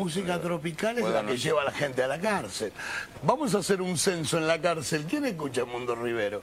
música tropical es la que lleva a la gente a la cárcel. Vamos a hacer un censo en la cárcel. ¿Quién escucha Mundo Rivero?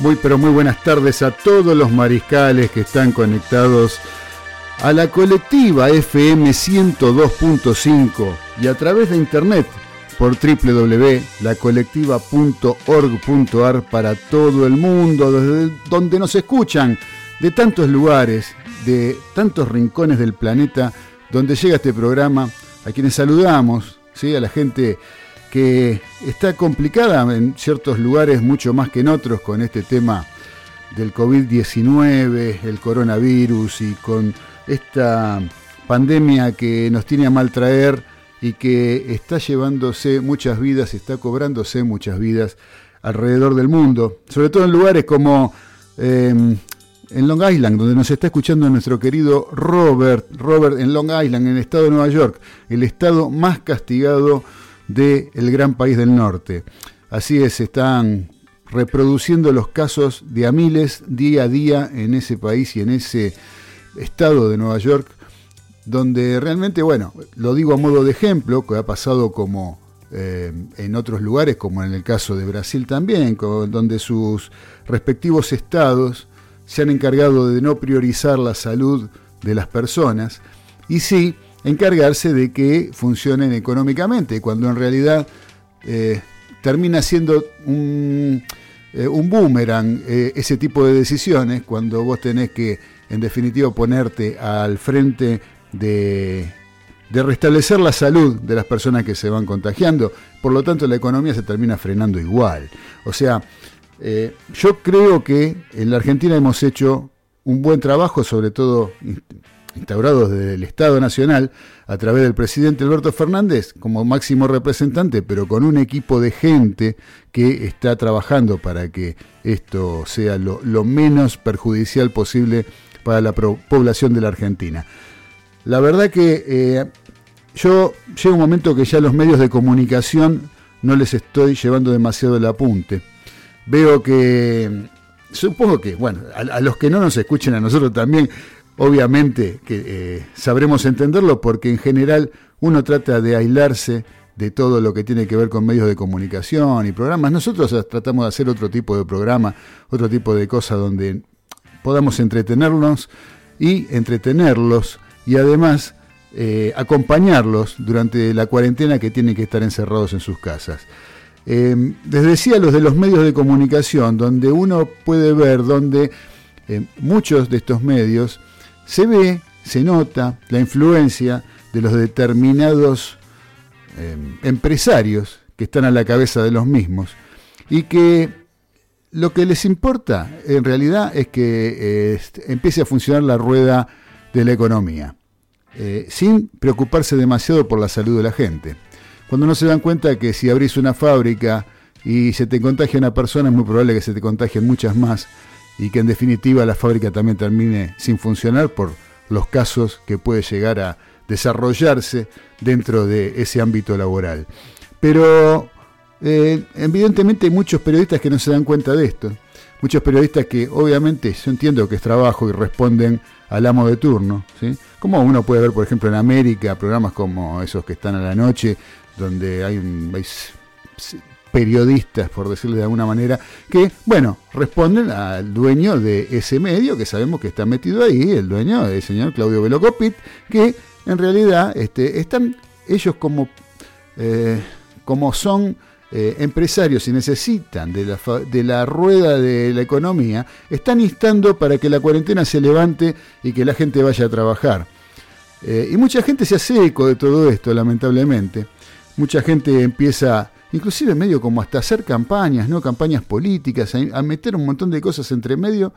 Muy pero muy buenas tardes a todos los mariscales que están conectados a la colectiva FM 102.5 y a través de internet por www.lacolectiva.org.ar para todo el mundo, desde donde nos escuchan de tantos lugares, de tantos rincones del planeta donde llega este programa, a quienes saludamos, ¿sí? a la gente que está complicada en ciertos lugares mucho más que en otros con este tema del COVID-19, el coronavirus y con esta pandemia que nos tiene a mal traer y que está llevándose muchas vidas, está cobrándose muchas vidas alrededor del mundo, sobre todo en lugares como em, en Long Island, donde nos está escuchando nuestro querido Robert, Robert en Long Island, en el estado de Nueva York, el estado más castigado del gran país del norte. Así es, están reproduciendo los casos de a miles día a día en ese país y en ese estado de Nueva York, donde realmente, bueno, lo digo a modo de ejemplo, que ha pasado como eh, en otros lugares, como en el caso de Brasil también, donde sus respectivos estados se han encargado de no priorizar la salud de las personas, y sí, encargarse de que funcionen económicamente, cuando en realidad eh, termina siendo un, eh, boomerang eh, ese tipo de decisiones, cuando vos tenés que, en definitiva, ponerte al frente de, de restablecer la salud de las personas que se van contagiando. Por lo tanto, la economía se termina frenando igual. O sea, yo creo que en la Argentina hemos hecho un buen trabajo, sobre todo instaurados desde el Estado Nacional a través del presidente Alberto Fernández como máximo representante, pero con un equipo de gente que está trabajando para que esto sea lo, menos perjudicial posible para la población de la Argentina. La verdad que eh, yo llega un momento que ya los medios de comunicación no les estoy llevando demasiado el apunte. Veo que supongo que, bueno, a, los que no nos escuchen a nosotros también, Obviamente que eh, sabremos entenderlo porque en general uno trata de aislarse de todo lo que tiene que ver con medios de comunicación y programas. Nosotros tratamos de hacer otro tipo de programa, otro tipo de cosas donde podamos entretenernos y entretenerlos y además eh, acompañarlos durante la cuarentena que tienen que estar encerrados en sus casas. Eh, les decía los de los medios de comunicación, donde uno puede ver donde eh, muchos de estos medios se ve, se nota la influencia de los determinados empresarios que están a la cabeza de los mismos y que lo que les importa en realidad es que empiece a funcionar la rueda de la economía. Eh, sin preocuparse demasiado por la salud de la gente. Cuando no se dan cuenta que si abrís una fábrica y se te contagia una persona, es muy probable que se te contagien muchas más y que en definitiva la fábrica también termine sin funcionar por los casos que puede llegar a desarrollarse dentro de ese ámbito laboral. Pero eh, evidentemente hay muchos periodistas que no se dan cuenta de esto. Muchos periodistas que obviamente yo entiendo que es trabajo y responden al amo de turno, ¿sí? Como uno puede ver, por ejemplo, en América, programas como esos que están a la noche, donde hay, un, periodistas, por decirlo de alguna manera, que, bueno, responden al dueño de ese medio, que sabemos que está metido ahí, el dueño del señor Claudio Velocopit, que en realidad este, están ellos como, eh, como son eh, empresarios y necesitan de la, de la rueda de la economía, están instando para que la cuarentena se levante y que la gente vaya a trabajar. Eh, y mucha gente se hace eco de todo esto, lamentablemente. Mucha gente empieza, inclusive medio como hasta hacer campañas, ¿no? Campañas políticas, a, meter un montón de cosas entre medio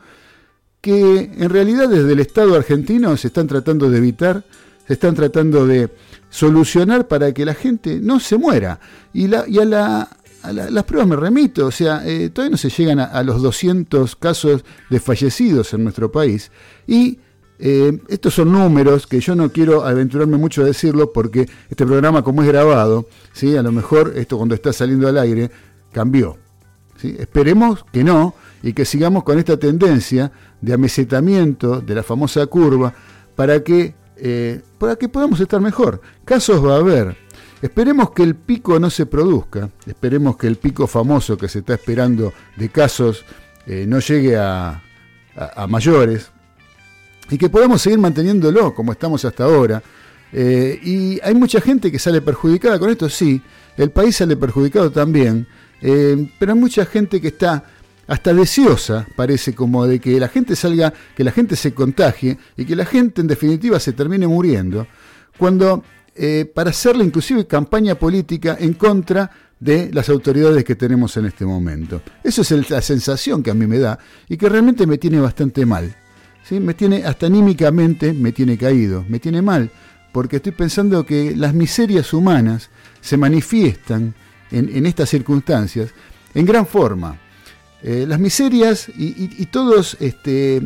que en realidad desde el Estado argentino se están tratando de evitar, se están tratando de solucionar para que la gente no se muera. Y, la, y a, la, las pruebas me remito, o sea, eh, todavía no se llegan a, los 200 casos de fallecidos en nuestro país. Y eh, estos son números que yo no quiero aventurarme mucho a decirlo porque este programa como es grabado, ¿sí? a lo mejor esto cuando está saliendo al aire cambió. ¿sí? Esperemos que no y que sigamos con esta tendencia de amesetamiento de la famosa curva para que eh, para que podamos estar mejor. Casos va a haber. Esperemos que el pico no se produzca, esperemos que el pico famoso que se está esperando de casos eh, no llegue a, mayores y que podamos seguir manteniéndolo como estamos hasta ahora. Eh, y hay mucha gente que sale perjudicada con esto, sí, el país sale perjudicado también, pero hay mucha gente que está hasta deseosa, parece como de que la gente salga, que la gente se contagie y que la gente en definitiva se termine muriendo, cuando eh, para hacerle inclusive campaña política en contra de las autoridades que tenemos en este momento. Eso es la sensación que a mí me da y que realmente me tiene bastante mal. ¿Sí? Me tiene, hasta anímicamente me tiene caído, me tiene mal, porque estoy pensando que las miserias humanas se manifiestan en estas circunstancias en gran forma. Eh, las miserias y, todos, este,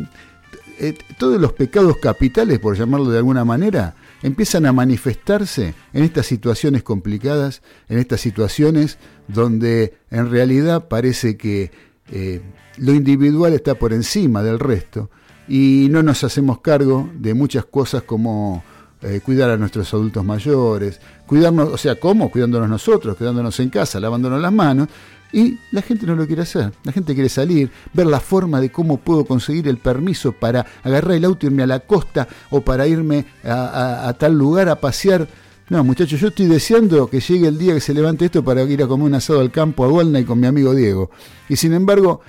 eh, todos los pecados capitales, por llamarlo de alguna manera, empiezan a manifestarse en estas situaciones complicadas, en estas situaciones donde en realidad parece que eh, lo individual está por encima del resto y no nos hacemos cargo de muchas cosas como cuidar a nuestros adultos mayores, cuidarnos, o sea, ¿cómo? Cuidándonos nosotros, quedándonos en casa, lavándonos las manos, y la gente no lo quiere hacer. La gente quiere salir, ver la forma de cómo puedo conseguir el permiso para agarrar el auto, irme a la costa o para irme a, tal lugar a pasear. No, muchachos, yo estoy deseando que llegue el día que se levante esto para ir a comer un asado al campo a y con mi amigo Diego. Y sin embargo,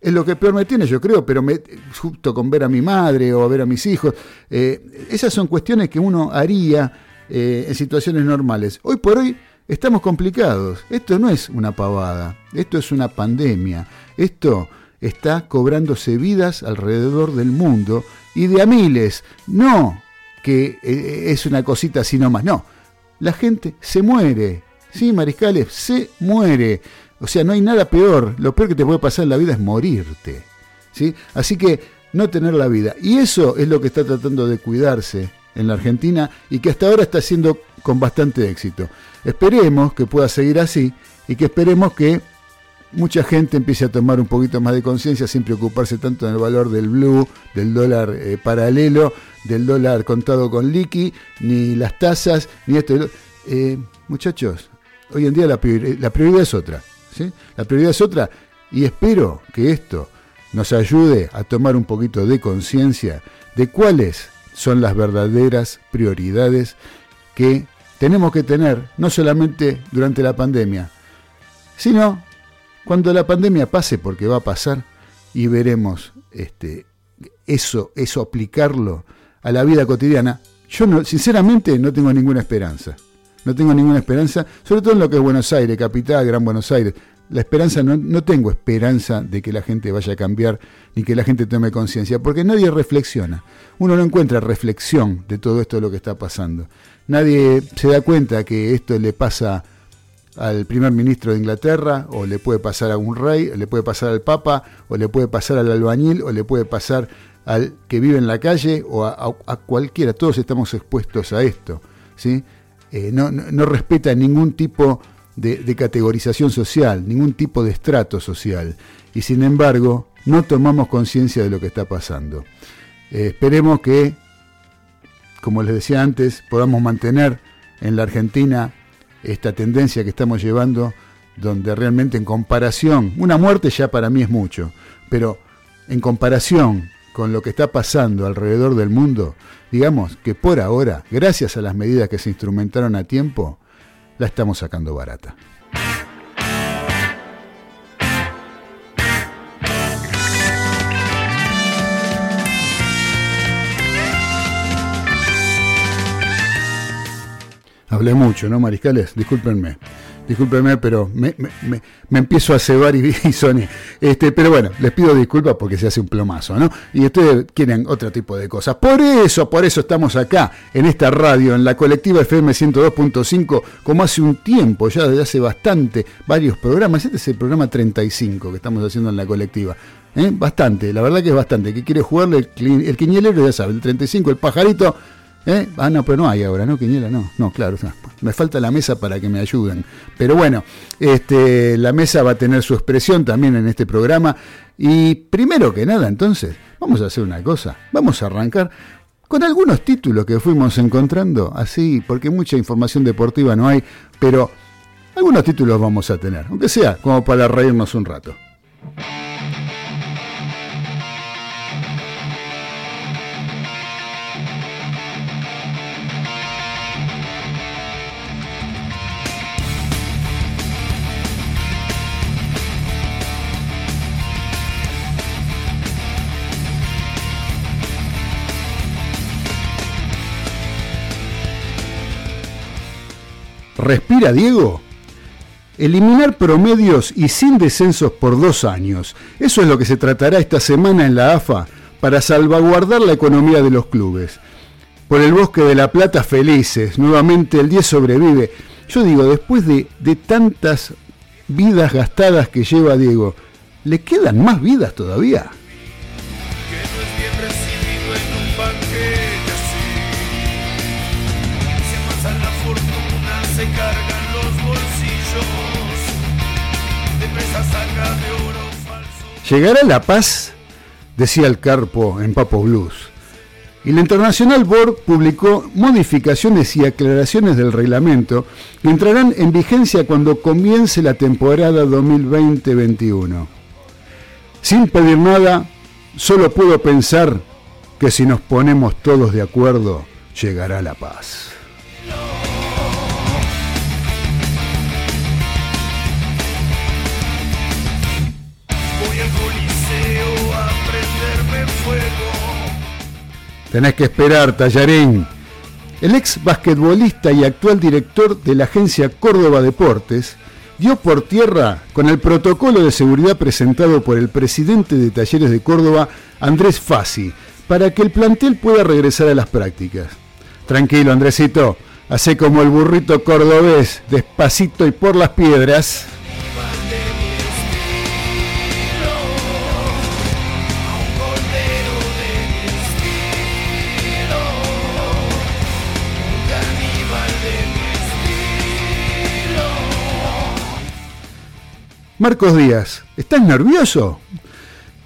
es lo que peor me tiene, yo creo, pero me, justo con ver a mi madre o ver a mis hijos, eh, esas son cuestiones que uno haría eh, en situaciones normales. Hoy por hoy Estamos complicados. Esto no es una pavada. Esto es una pandemia. Esto está cobrándose vidas alrededor del mundo y de a miles. No que eh, es una cosita así nomás. No. La gente se muere. Sí, mariscales, se muere. O sea, no hay nada peor. Lo peor que te puede pasar en la vida es morirte. ¿sí? Así que no tener la vida. Y eso es lo que está tratando de cuidarse en la Argentina y que hasta ahora está haciendo con bastante éxito. Esperemos que pueda seguir así y que esperemos que mucha gente empiece a tomar un poquito más de conciencia sin preocuparse tanto del valor del blue, del dólar eh, paralelo, del dólar contado con liqui, ni las tasas, ni esto. Eh, muchachos, hoy en día la, prioridad es otra. La prioridad es otra. Y espero que esto nos ayude a tomar un poquito de conciencia de cuáles son las verdaderas prioridades que tenemos que tener, no solamente durante la pandemia, sino cuando la pandemia pase, porque va a pasar, y veremos este, eso, eso aplicarlo a la vida cotidiana, yo no, sinceramente no tengo ninguna esperanza. No tengo ninguna esperanza, sobre todo en lo que es Buenos Aires, capital, Gran Buenos Aires. La esperanza, no, no tengo esperanza de que la gente vaya a cambiar ni que la gente tome conciencia, porque nadie reflexiona. Uno no encuentra reflexión de todo esto de lo que está pasando. Nadie se da cuenta que esto le pasa al primer ministro de Inglaterra, o le puede pasar a un rey, o le puede pasar al papa, o le puede pasar al albañil, o le puede pasar al que vive en la calle, o a, cualquiera. Todos estamos expuestos a esto. ¿sí? Eh, no, respeta ningún tipo de, categorización social, ningún tipo de estrato social. Y sin embargo, no tomamos conciencia de lo que está pasando. Eh, esperemos que, como les decía antes, podamos mantener en la Argentina esta tendencia que estamos llevando, donde realmente en comparación, una muerte ya para mí es mucho, pero en comparación con lo que está pasando alrededor del mundo, digamos que por ahora, gracias a las medidas que se instrumentaron a tiempo, la estamos sacando barata. Hablé mucho, ¿no, mariscales? Discúlpenme. Discúlpenme, pero me, empiezo a cebar y, y Sony. Este, pero bueno, les pido disculpas porque se hace un plomazo, ¿no? Y ustedes quieren otro tipo de cosas. Por eso, por eso estamos acá, en esta radio, en la colectiva FM 102.5, como hace un tiempo, ya desde hace bastante, varios programas. Este es el programa 35 que estamos haciendo en la colectiva. ¿eh? Bastante, la verdad que es bastante. Que quiere jugarle el, el quinielero, ya sabe, el 35, el pajarito ¿Eh? Ah, no, pero no hay ahora, ¿no, Quiñela? No, no, claro. Me falta la mesa para que me ayuden. Pero bueno, este, la mesa va a tener su expresión también en este programa. Y primero que nada, entonces, vamos a hacer una cosa. Vamos a arrancar con algunos títulos que fuimos encontrando, así, porque mucha información deportiva no hay, pero algunos títulos vamos a tener, aunque sea como para reírnos un rato. ¿Respira Diego? Eliminar promedios y sin descensos por dos años. Eso es lo que se tratará esta semana en la AFA para salvaguardar la economía de los clubes. Por el bosque de la Plata felices, nuevamente el 10 sobrevive. Yo digo, después de, de tantas vidas gastadas que lleva Diego, ¿le quedan más vidas todavía? Llegará la paz, decía el Carpo en Papo Blues. Y la Internacional Board publicó modificaciones y aclaraciones del reglamento que entrarán en vigencia cuando comience la temporada 2020-21. Sin pedir nada, solo puedo pensar que si nos ponemos todos de acuerdo, llegará la paz. Tenés que esperar, Tallarín. El ex basquetbolista y actual director de la agencia Córdoba Deportes dio por tierra con el protocolo de seguridad presentado por el presidente de Talleres de Córdoba, Andrés Fassi, para que el plantel pueda regresar a las prácticas. Tranquilo, Andresito, hace como el burrito cordobés, despacito y por las piedras. Marcos Díaz, ¿estás nervioso?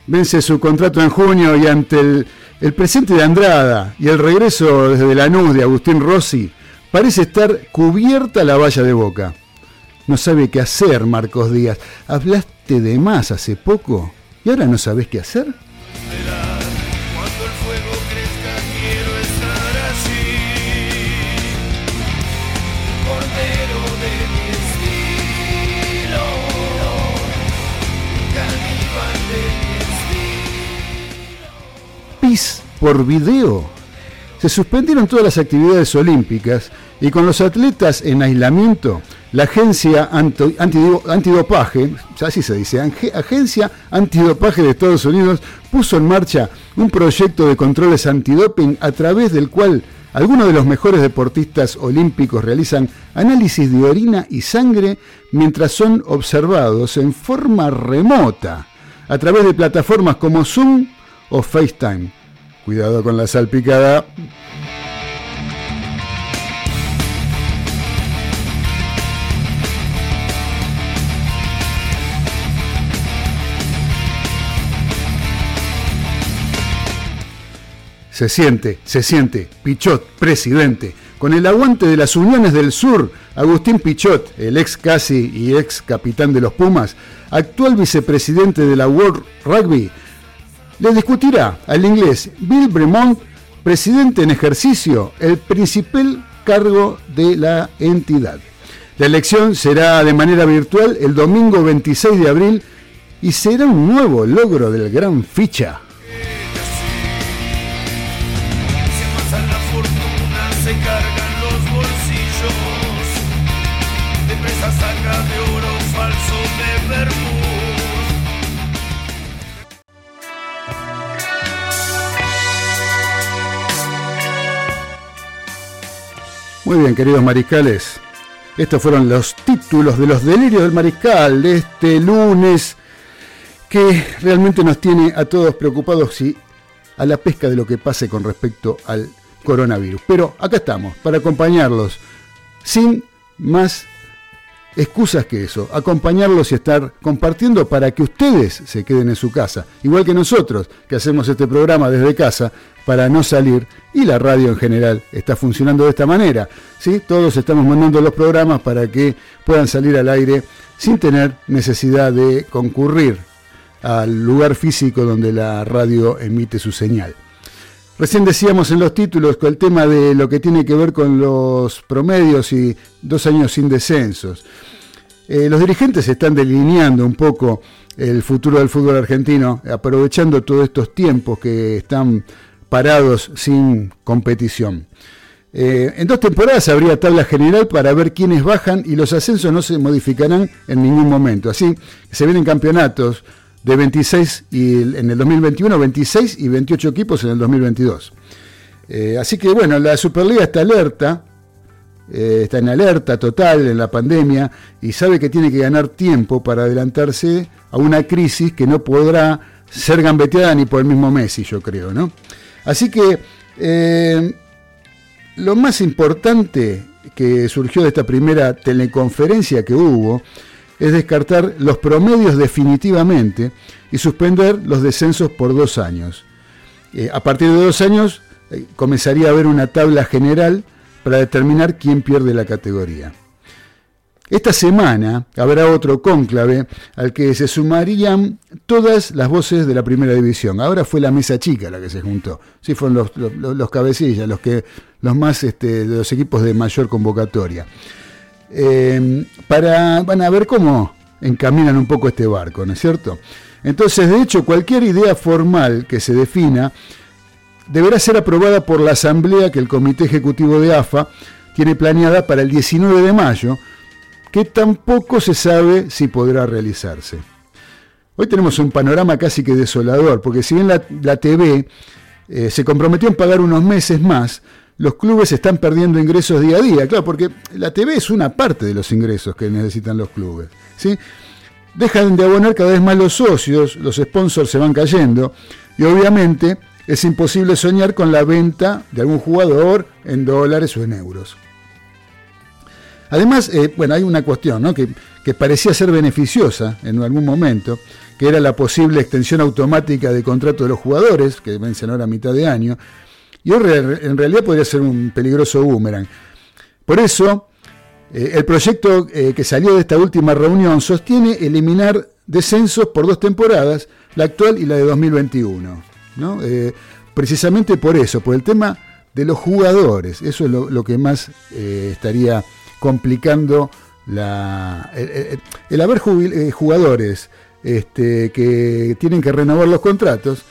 Vence su contrato en junio y ante el, presente de Andrada y el regreso desde la NUS de Agustín Rossi, parece estar cubierta la valla de boca. No sabe qué hacer, Marcos Díaz. Hablaste de más hace poco y ahora no sabes qué hacer. Por video. Se suspendieron todas las actividades olímpicas y con los atletas en aislamiento, la agencia antidopaje, así se dice, agencia antidopaje de Estados Unidos puso en marcha un proyecto de controles antidoping a través del cual algunos de los mejores deportistas olímpicos realizan análisis de orina y sangre mientras son observados en forma remota a través de plataformas como Zoom o FaceTime. Cuidado con la salpicada. Se siente, se siente, Pichot, presidente. Con el aguante de las uniones del sur, Agustín Pichot, el ex casi y ex capitán de los Pumas, actual vicepresidente de la World Rugby, le discutirá al inglés Bill Bremont, presidente en ejercicio, el principal cargo de la entidad. La elección será de manera virtual el domingo 26 de abril y será un nuevo logro del gran ficha. Muy bien, queridos mariscales. Estos fueron los títulos de los delirios del mariscal de este lunes que realmente nos tiene a todos preocupados y a la pesca de lo que pase con respecto al coronavirus. Pero acá estamos para acompañarlos sin más excusas que eso, acompañarlos y estar compartiendo para que ustedes se queden en su casa, igual que nosotros que hacemos este programa desde casa para no salir y la radio en general está funcionando de esta manera. ¿sí? Todos estamos mandando los programas para que puedan salir al aire sin tener necesidad de concurrir al lugar físico donde la radio emite su señal. Recién decíamos en los títulos con el tema de lo que tiene que ver con los promedios y dos años sin descensos. Eh, los dirigentes están delineando un poco el futuro del fútbol argentino, aprovechando todos estos tiempos que están parados sin competición. Eh, en dos temporadas habría tabla general para ver quiénes bajan y los ascensos no se modificarán en ningún momento. Así se vienen campeonatos de 26 y en el 2021, 26 y 28 equipos en el 2022. Eh, así que bueno, la Superliga está alerta, eh, está en alerta total en la pandemia y sabe que tiene que ganar tiempo para adelantarse a una crisis que no podrá ser gambeteada ni por el mismo Messi, yo creo, ¿no? Así que eh, lo más importante que surgió de esta primera teleconferencia que hubo es descartar los promedios definitivamente y suspender los descensos por dos años. Eh, a partir de dos años comenzaría a haber una tabla general para determinar quién pierde la categoría. Esta semana habrá otro cónclave al que se sumarían todas las voces de la primera división. Ahora fue la mesa chica la que se juntó. Sí, fueron los, cabecillas, los, que, los más este, de los equipos de mayor convocatoria. Eh, para, van a ver cómo encaminan un poco este barco, ¿no es cierto? Entonces, de hecho, cualquier idea formal que se defina deberá ser aprobada por la asamblea que el Comité Ejecutivo de AFA tiene planeada para el 19 de mayo, que tampoco se sabe si podrá realizarse. Hoy tenemos un panorama casi que desolador, porque si bien la, TV eh, se comprometió en pagar unos meses más, los clubes están perdiendo ingresos día a día, claro, porque la TV es una parte de los ingresos que necesitan los clubes. ¿sí? Dejan de abonar cada vez más los socios, los sponsors se van cayendo, y obviamente es imposible soñar con la venta de algún jugador en dólares o en euros. Además, eh, bueno, hay una cuestión que, parecía ser beneficiosa en algún momento, que era la posible extensión automática de contrato de los jugadores, que vencen ahora a mitad de año, y en realidad podría ser un peligroso boomerang. Por eso, eh, el proyecto eh, que salió de esta última reunión sostiene eliminar descensos por dos temporadas, la actual y la de 2021. Precisamente por eso, por el tema de los jugadores. Eso es lo que más estaría complicando la, el, haber eh, jugadores este, que tienen que renovar los contratos.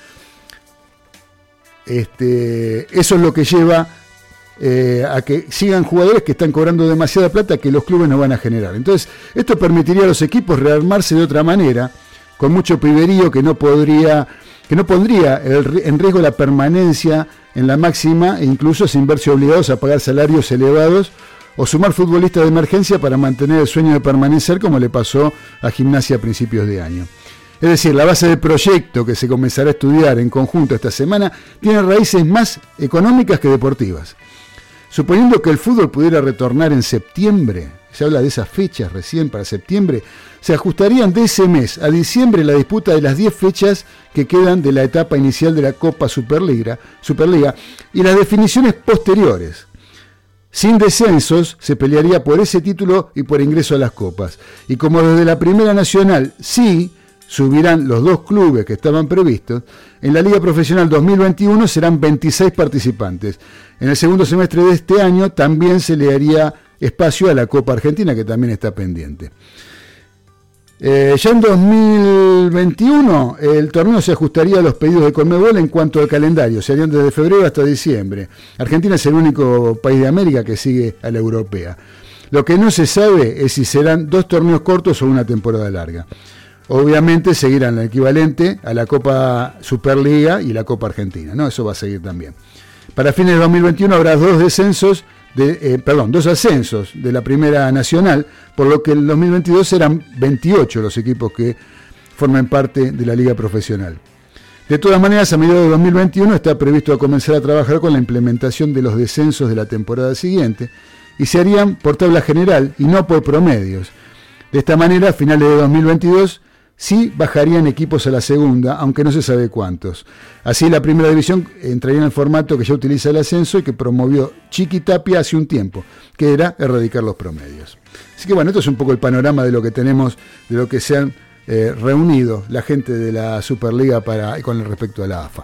este, eso es lo que lleva eh, a que sigan jugadores que están cobrando demasiada plata que los clubes no van a generar. Entonces, esto permitiría a los equipos rearmarse de otra manera, con mucho piberío que no podría, que no pondría en riesgo la permanencia en la máxima e incluso sin verse obligados a pagar salarios elevados o sumar futbolistas de emergencia para mantener el sueño de permanecer como le pasó a Gimnasia a principios de año. Es decir, la base del proyecto que se comenzará a estudiar en conjunto esta semana tiene raíces más económicas que deportivas. Suponiendo que el fútbol pudiera retornar en septiembre, se habla de esas fechas recién para septiembre, se ajustarían de ese mes a diciembre la disputa de las 10 fechas que quedan de la etapa inicial de la Copa Superliga, y las definiciones posteriores. Sin descensos se pelearía por ese título y por ingreso a las copas. Y como desde la Primera Nacional sí subirán los dos clubes que estaban previstos, en la Liga Profesional 2021 serán 26 participantes. En el segundo semestre de este año también se le haría espacio a la Copa Argentina, que también está pendiente. Eh, ya en 2021 el torneo se ajustaría a los pedidos de Conmebol en cuanto al calendario, serían desde febrero hasta diciembre. Argentina es el único país de América que sigue a la europea. Lo que no se sabe es si serán dos torneos cortos o una temporada larga. Obviamente seguirán el equivalente a la Copa Superliga y la Copa Argentina, ¿no? Eso va a seguir también. Para fines de 2021 habrá dos descensos eh, perdón, dos ascensos de la Primera Nacional, por lo que en 2022 serán 28 los equipos que forman parte de la Liga Profesional. De todas maneras, a mediados de 2021 está previsto comenzar a trabajar con la implementación de los descensos de la temporada siguiente y se harían por tabla general y no por promedios. De esta manera, a finales de 2022 sí bajarían equipos a la segunda, aunque no se sabe cuántos. Así la primera división entraría en el formato que ya utiliza el ascenso y que promovió Chiqui Tapia hace un tiempo, que era erradicar los promedios. Así que bueno, esto es un poco el panorama de lo que tenemos, de lo que se han eh, reunido la gente de la Superliga para, con respecto a la AFA.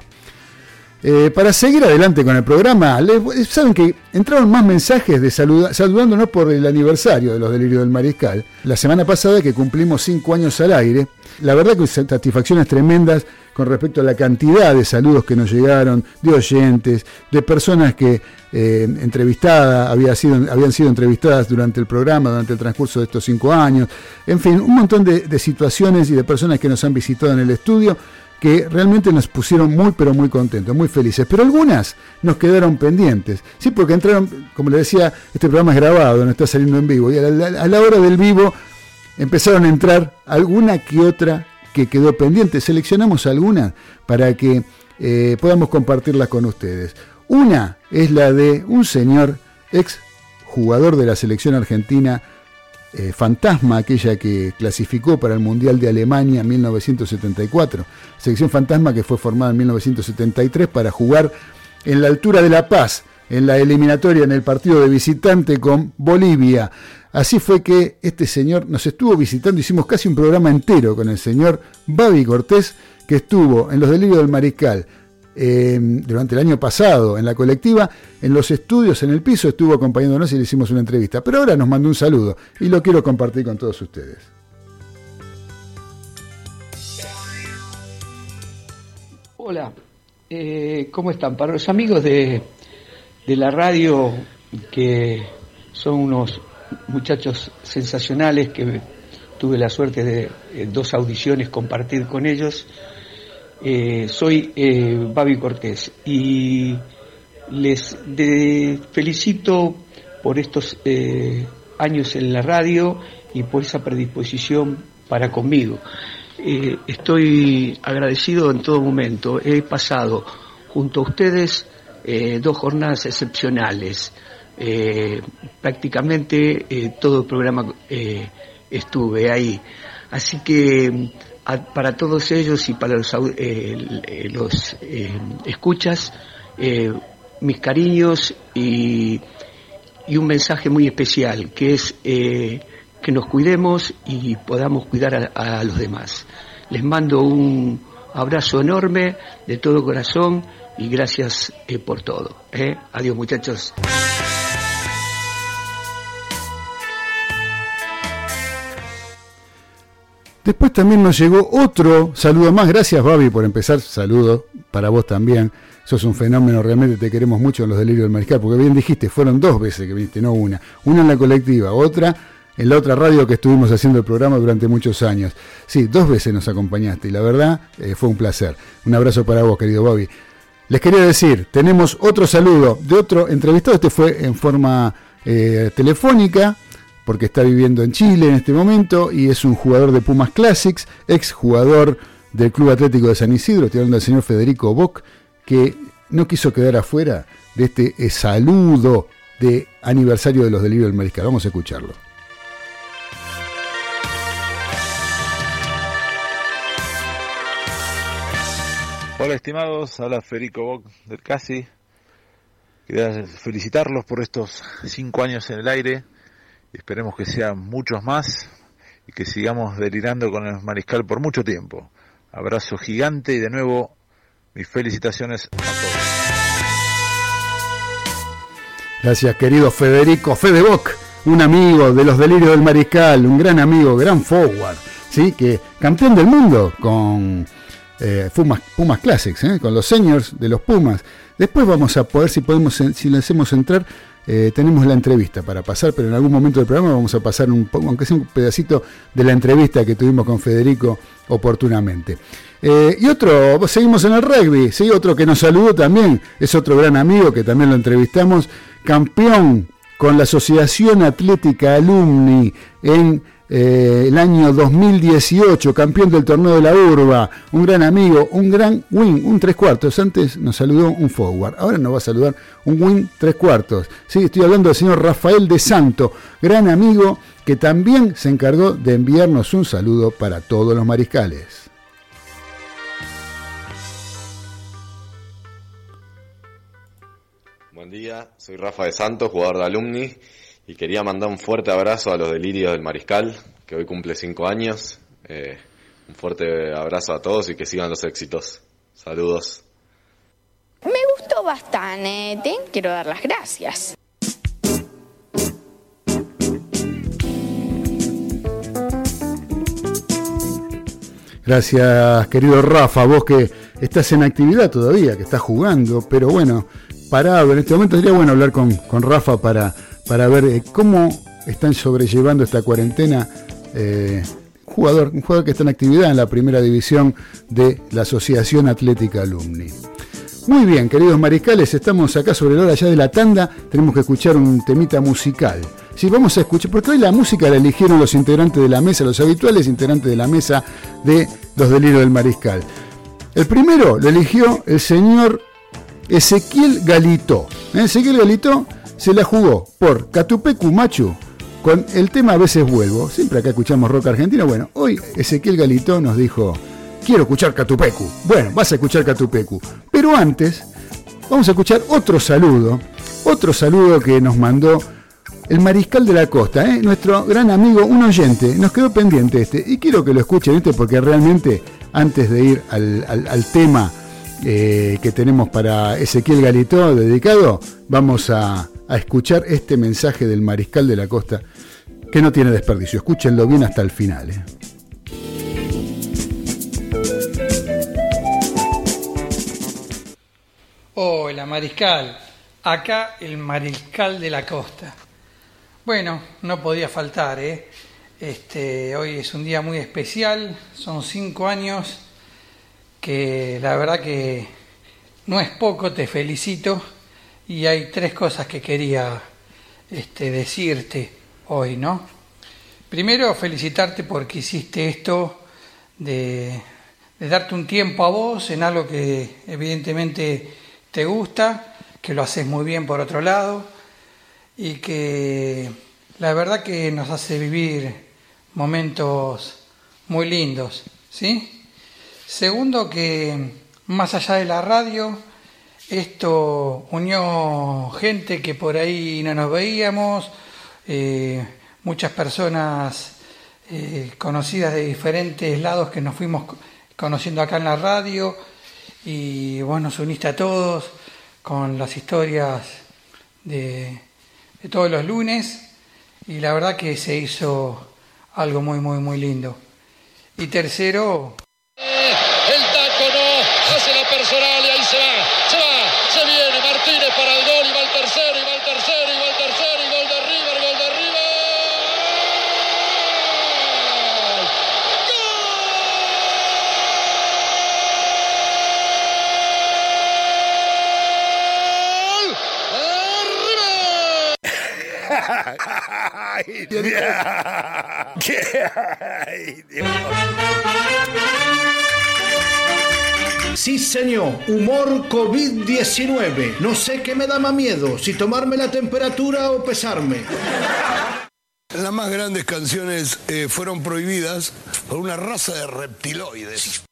Eh, para seguir adelante con el programa, saben que entraron más mensajes de saludándonos por el aniversario de los delirios del mariscal. La semana pasada que cumplimos cinco años al aire, la verdad que satisfacciones tremendas con respecto a la cantidad de saludos que nos llegaron, de oyentes, de personas que eh, había sido, habían sido entrevistadas durante el programa, durante el transcurso de estos cinco años. En fin, un montón de situaciones y de personas que nos han visitado en el estudio que realmente nos pusieron muy, pero muy contentos, muy felices. Pero algunas nos quedaron pendientes. Sí, porque entraron, como le decía, este programa es grabado, no está saliendo en vivo. Y a la, hora del vivo empezaron a entrar alguna que otra que quedó pendiente. Seleccionamos algunas para que eh, podamos compartirlas con ustedes. Una es la de un señor ex jugador de la selección argentina, eh, fantasma, aquella que clasificó para el Mundial de Alemania en 1974. Selección fantasma que fue formada en 1973 para jugar en la altura de La Paz, en la eliminatoria, en el partido de visitante con Bolivia. Así fue que este señor nos estuvo visitando, hicimos casi un programa entero con el señor Babi Cortés, que estuvo en los delirios del Mariscal, Em, durante el año pasado en la colectiva, en los estudios, en el piso, estuvo acompañándonos y le hicimos una entrevista. Pero ahora nos mandó un saludo y lo quiero compartir con todos ustedes. Hola, eh, ¿cómo están? Para los amigos de, de la radio, que son unos muchachos sensacionales, que tuve la suerte de eh, dos audiciones compartir con ellos, eh, soy eh, Babi Cortés y les felicito por estos eh, años en la radio y por esa predisposición para conmigo. Eh, estoy agradecido en todo momento. He pasado junto a ustedes dos jornadas excepcionales. prácticamente todo el programa estuve ahí. Así que para todos ellos y para los, eh, eh, escuchas, eh, mis cariños y, un mensaje muy especial, que es que nos cuidemos y podamos cuidar a, los demás. Les mando un abrazo enorme de todo corazón y gracias por todo. Adiós muchachos. Después también nos llegó otro saludo más. Gracias, Babi, por empezar. Saludo para vos también. Sos un fenómeno, realmente te queremos mucho en los delirios del mariscal, porque bien dijiste, fueron dos veces que viniste, no una. Una en la colectiva, otra en la otra radio que estuvimos haciendo el programa durante muchos años. Sí, dos veces nos acompañaste y la verdad eh, fue un placer. Un abrazo para vos, querido Bobby. Les quería decir, tenemos otro saludo de otro entrevistado, este fue en forma eh, telefónica, porque está viviendo en Chile en este momento y es un jugador de Pumas Classics, ex jugador del Club Atlético de San Isidro, estoy hablando del señor Federico Bock, que no quiso quedar afuera de este eh, saludo de aniversario de los delirios del mariscal. Vamos a escucharlo. Hola estimados, habla Federico Bock del CASI. Quería felicitarlos por estos cinco años en el aire. Esperemos que sean muchos más y que sigamos delirando con el mariscal por mucho tiempo. Abrazo gigante y de nuevo mis felicitaciones a todos. Gracias, querido Federico Fedeboc, un amigo de los delirios del Mariscal, un gran amigo, gran forward, ¿sí? que campeón del mundo con eh, Pumas, Pumas, Classics, ¿eh? con los seniors de los Pumas. Después vamos a poder, si podemos, si le hacemos entrar, eh, tenemos la entrevista para pasar, pero en algún momento del programa vamos a pasar un aunque sea un pedacito de la entrevista que tuvimos con Federico oportunamente. Eh, y otro, seguimos en el rugby, ¿sí? otro que nos saludó también, es otro gran amigo que también lo entrevistamos, campeón con la Asociación Atlética Alumni en eh, el año 2018, campeón del torneo de la Urba, un gran amigo, un gran win, un tres cuartos. Antes nos saludó un forward, ahora nos va a saludar un win tres cuartos. Sí, estoy hablando del señor Rafael de Santo, gran amigo que también se encargó de enviarnos un saludo para todos los mariscales. día, soy Rafa de Santos, jugador de Alumni, y quería mandar un fuerte abrazo a los delirios del Mariscal, que hoy cumple cinco años. Eh, un fuerte abrazo a todos y que sigan los éxitos. Saludos. Me gustó bastante, quiero dar las gracias. Gracias, querido Rafa, vos que estás en actividad todavía, que estás jugando, pero bueno, parado. En este momento sería bueno hablar con, Rafa para, para ver eh, cómo están sobrellevando esta cuarentena. Eh, jugador, un jugador que está en actividad en la primera división de la Asociación Atlética Alumni. Muy bien, queridos mariscales, estamos acá sobre la hora ya de la tanda, tenemos que escuchar un temita musical. Sí, vamos a escuchar, porque hoy la música la eligieron los integrantes de la mesa, los habituales integrantes de la mesa de los delirios del mariscal. El primero lo eligió el señor Ezequiel Galito. ¿Eh? Ezequiel Galito se la jugó por Catupecu Machu con el tema A veces vuelvo. Siempre acá escuchamos rock argentino. Bueno, hoy Ezequiel Galito nos dijo, quiero escuchar Catupecu. Bueno, vas a escuchar Catupecu. Pero antes, vamos a escuchar otro saludo. Otro saludo que nos mandó el Mariscal de la Costa, ¿eh? nuestro gran amigo, un oyente. Nos quedó pendiente este. Y quiero que lo escuchen este porque realmente, antes de ir al, al tema eh, que tenemos para Ezequiel Galito dedicado, vamos a, escuchar este mensaje del Mariscal de la Costa que no tiene desperdicio. Escúchenlo bien hasta el final. Eh. Hola Mariscal, acá el Mariscal de la Costa. Bueno, no podía faltar, ¿eh? Este, hoy es un día muy especial, son cinco años que la verdad que no es poco, te felicito y hay tres cosas que quería este, decirte hoy, ¿no? Primero, felicitarte porque hiciste esto de, de darte un tiempo a vos en algo que evidentemente te gusta, que lo haces muy bien por otro lado y que la verdad que nos hace vivir momentos muy lindos, ¿sí? Segundo, que más allá de la radio, esto unió gente que por ahí no nos veíamos, eh, muchas personas eh, conocidas de diferentes lados que nos fuimos conociendo acá en la radio y vos nos uniste a todos con las historias de, de todos los lunes y la verdad que se hizo algo muy, muy, muy lindo. Y tercero, Sí, señor. Humor COVID-19. No sé qué me da más miedo, si tomarme la temperatura o pesarme. Las más grandes canciones eh, fueron prohibidas por una raza de reptiloides.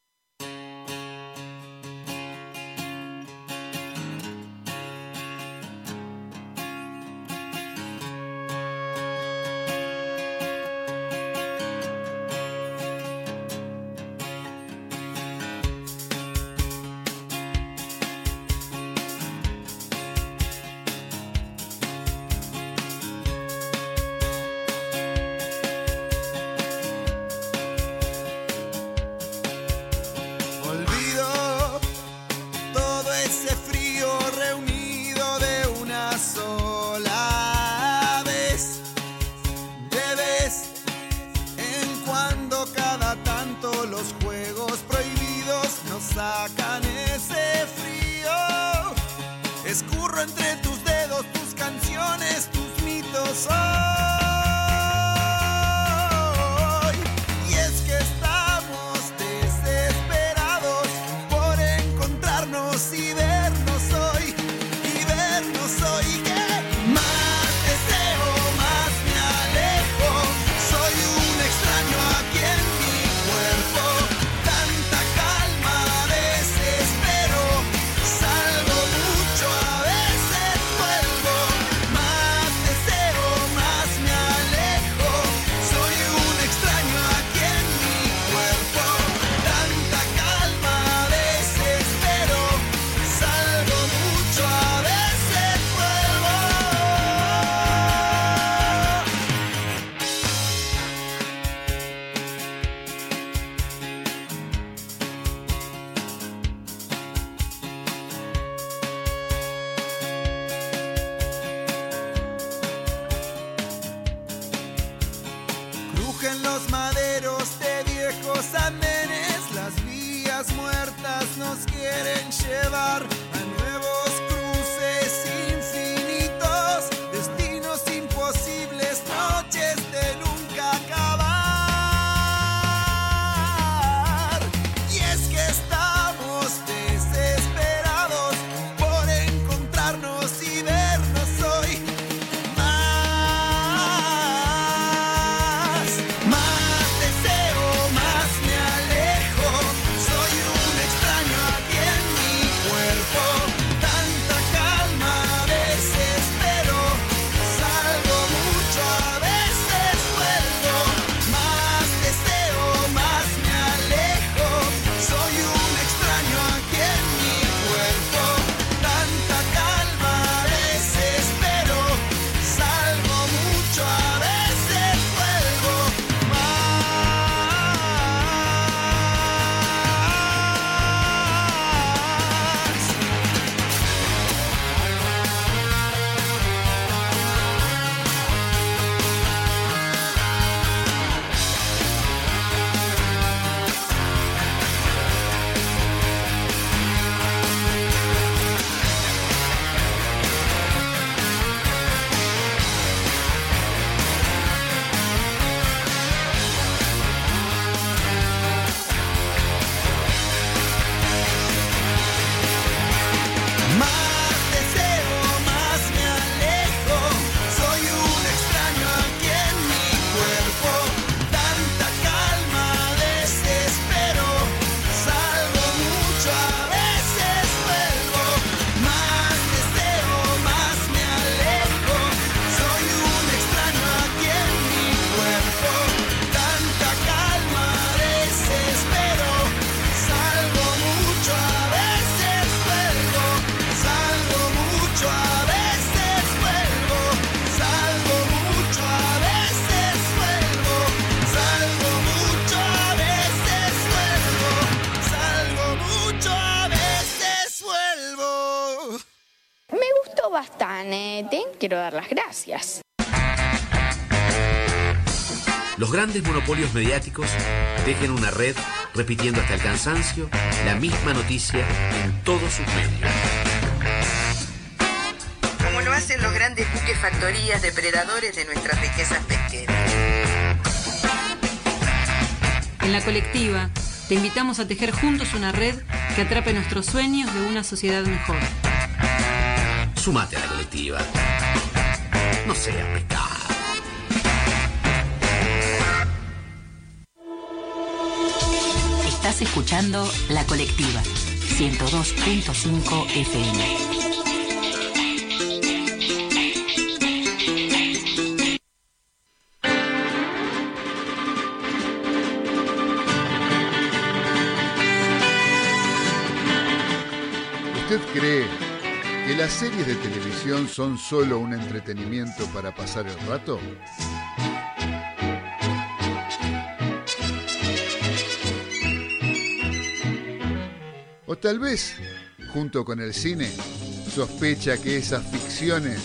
Gracias. Los grandes monopolios mediáticos dejen una red repitiendo hasta el cansancio la misma noticia en todos sus medios. Como lo hacen los grandes buques factorías depredadores de nuestras riquezas pesqueras. En la colectiva, te invitamos a tejer juntos una red que atrape nuestros sueños de una sociedad mejor. Sumate a la colectiva. Estás escuchando La Colectiva, 102.5 FM. Series de televisión son solo un entretenimiento para pasar el rato? O tal vez, junto con el cine, sospecha que esas ficciones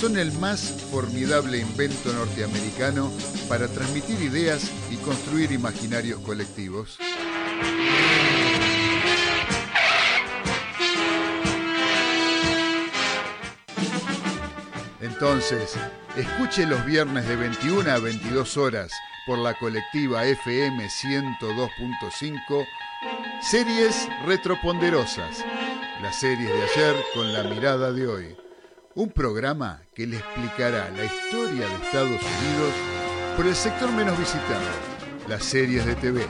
son el más formidable invento norteamericano para transmitir ideas y construir imaginarios colectivos. Entonces, escuche los viernes de 21 a 22 horas por la colectiva FM 102.5 Series Retroponderosas, las series de ayer con la mirada de hoy. Un programa que le explicará la historia de Estados Unidos por el sector menos visitado, las series de TV.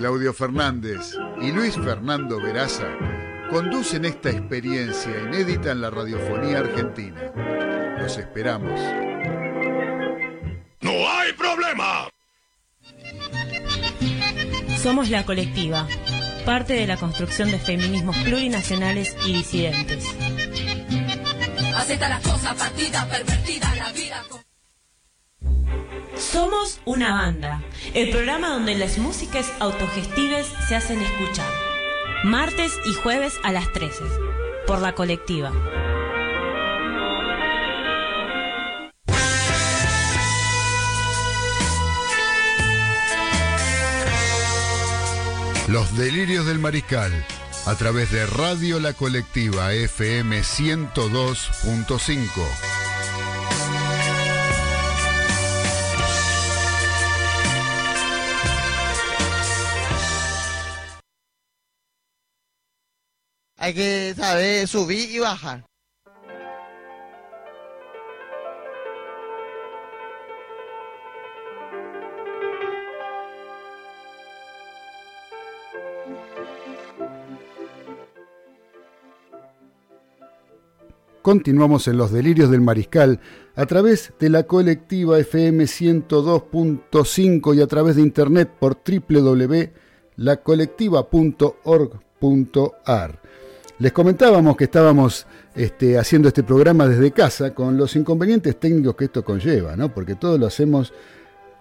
Claudio Fernández y Luis Fernando Veraza conducen esta experiencia inédita en la radiofonía argentina. Los esperamos. ¡No hay problema! Somos la colectiva, parte de la construcción de feminismos plurinacionales y disidentes. Acepta las cosas partidas, pervertida la vida. Somos una banda, el programa donde las músicas autogestives se hacen escuchar. Martes y jueves a las 13, por la colectiva. Los delirios del mariscal, a través de Radio La Colectiva FM 102.5. Que saber subir y bajar. Continuamos en los delirios del mariscal a través de la colectiva FM 102.5 y a través de internet por www.lacolectiva.org.ar. Les comentábamos que estábamos este, haciendo este programa desde casa con los inconvenientes técnicos que esto conlleva, ¿no? porque todo lo hacemos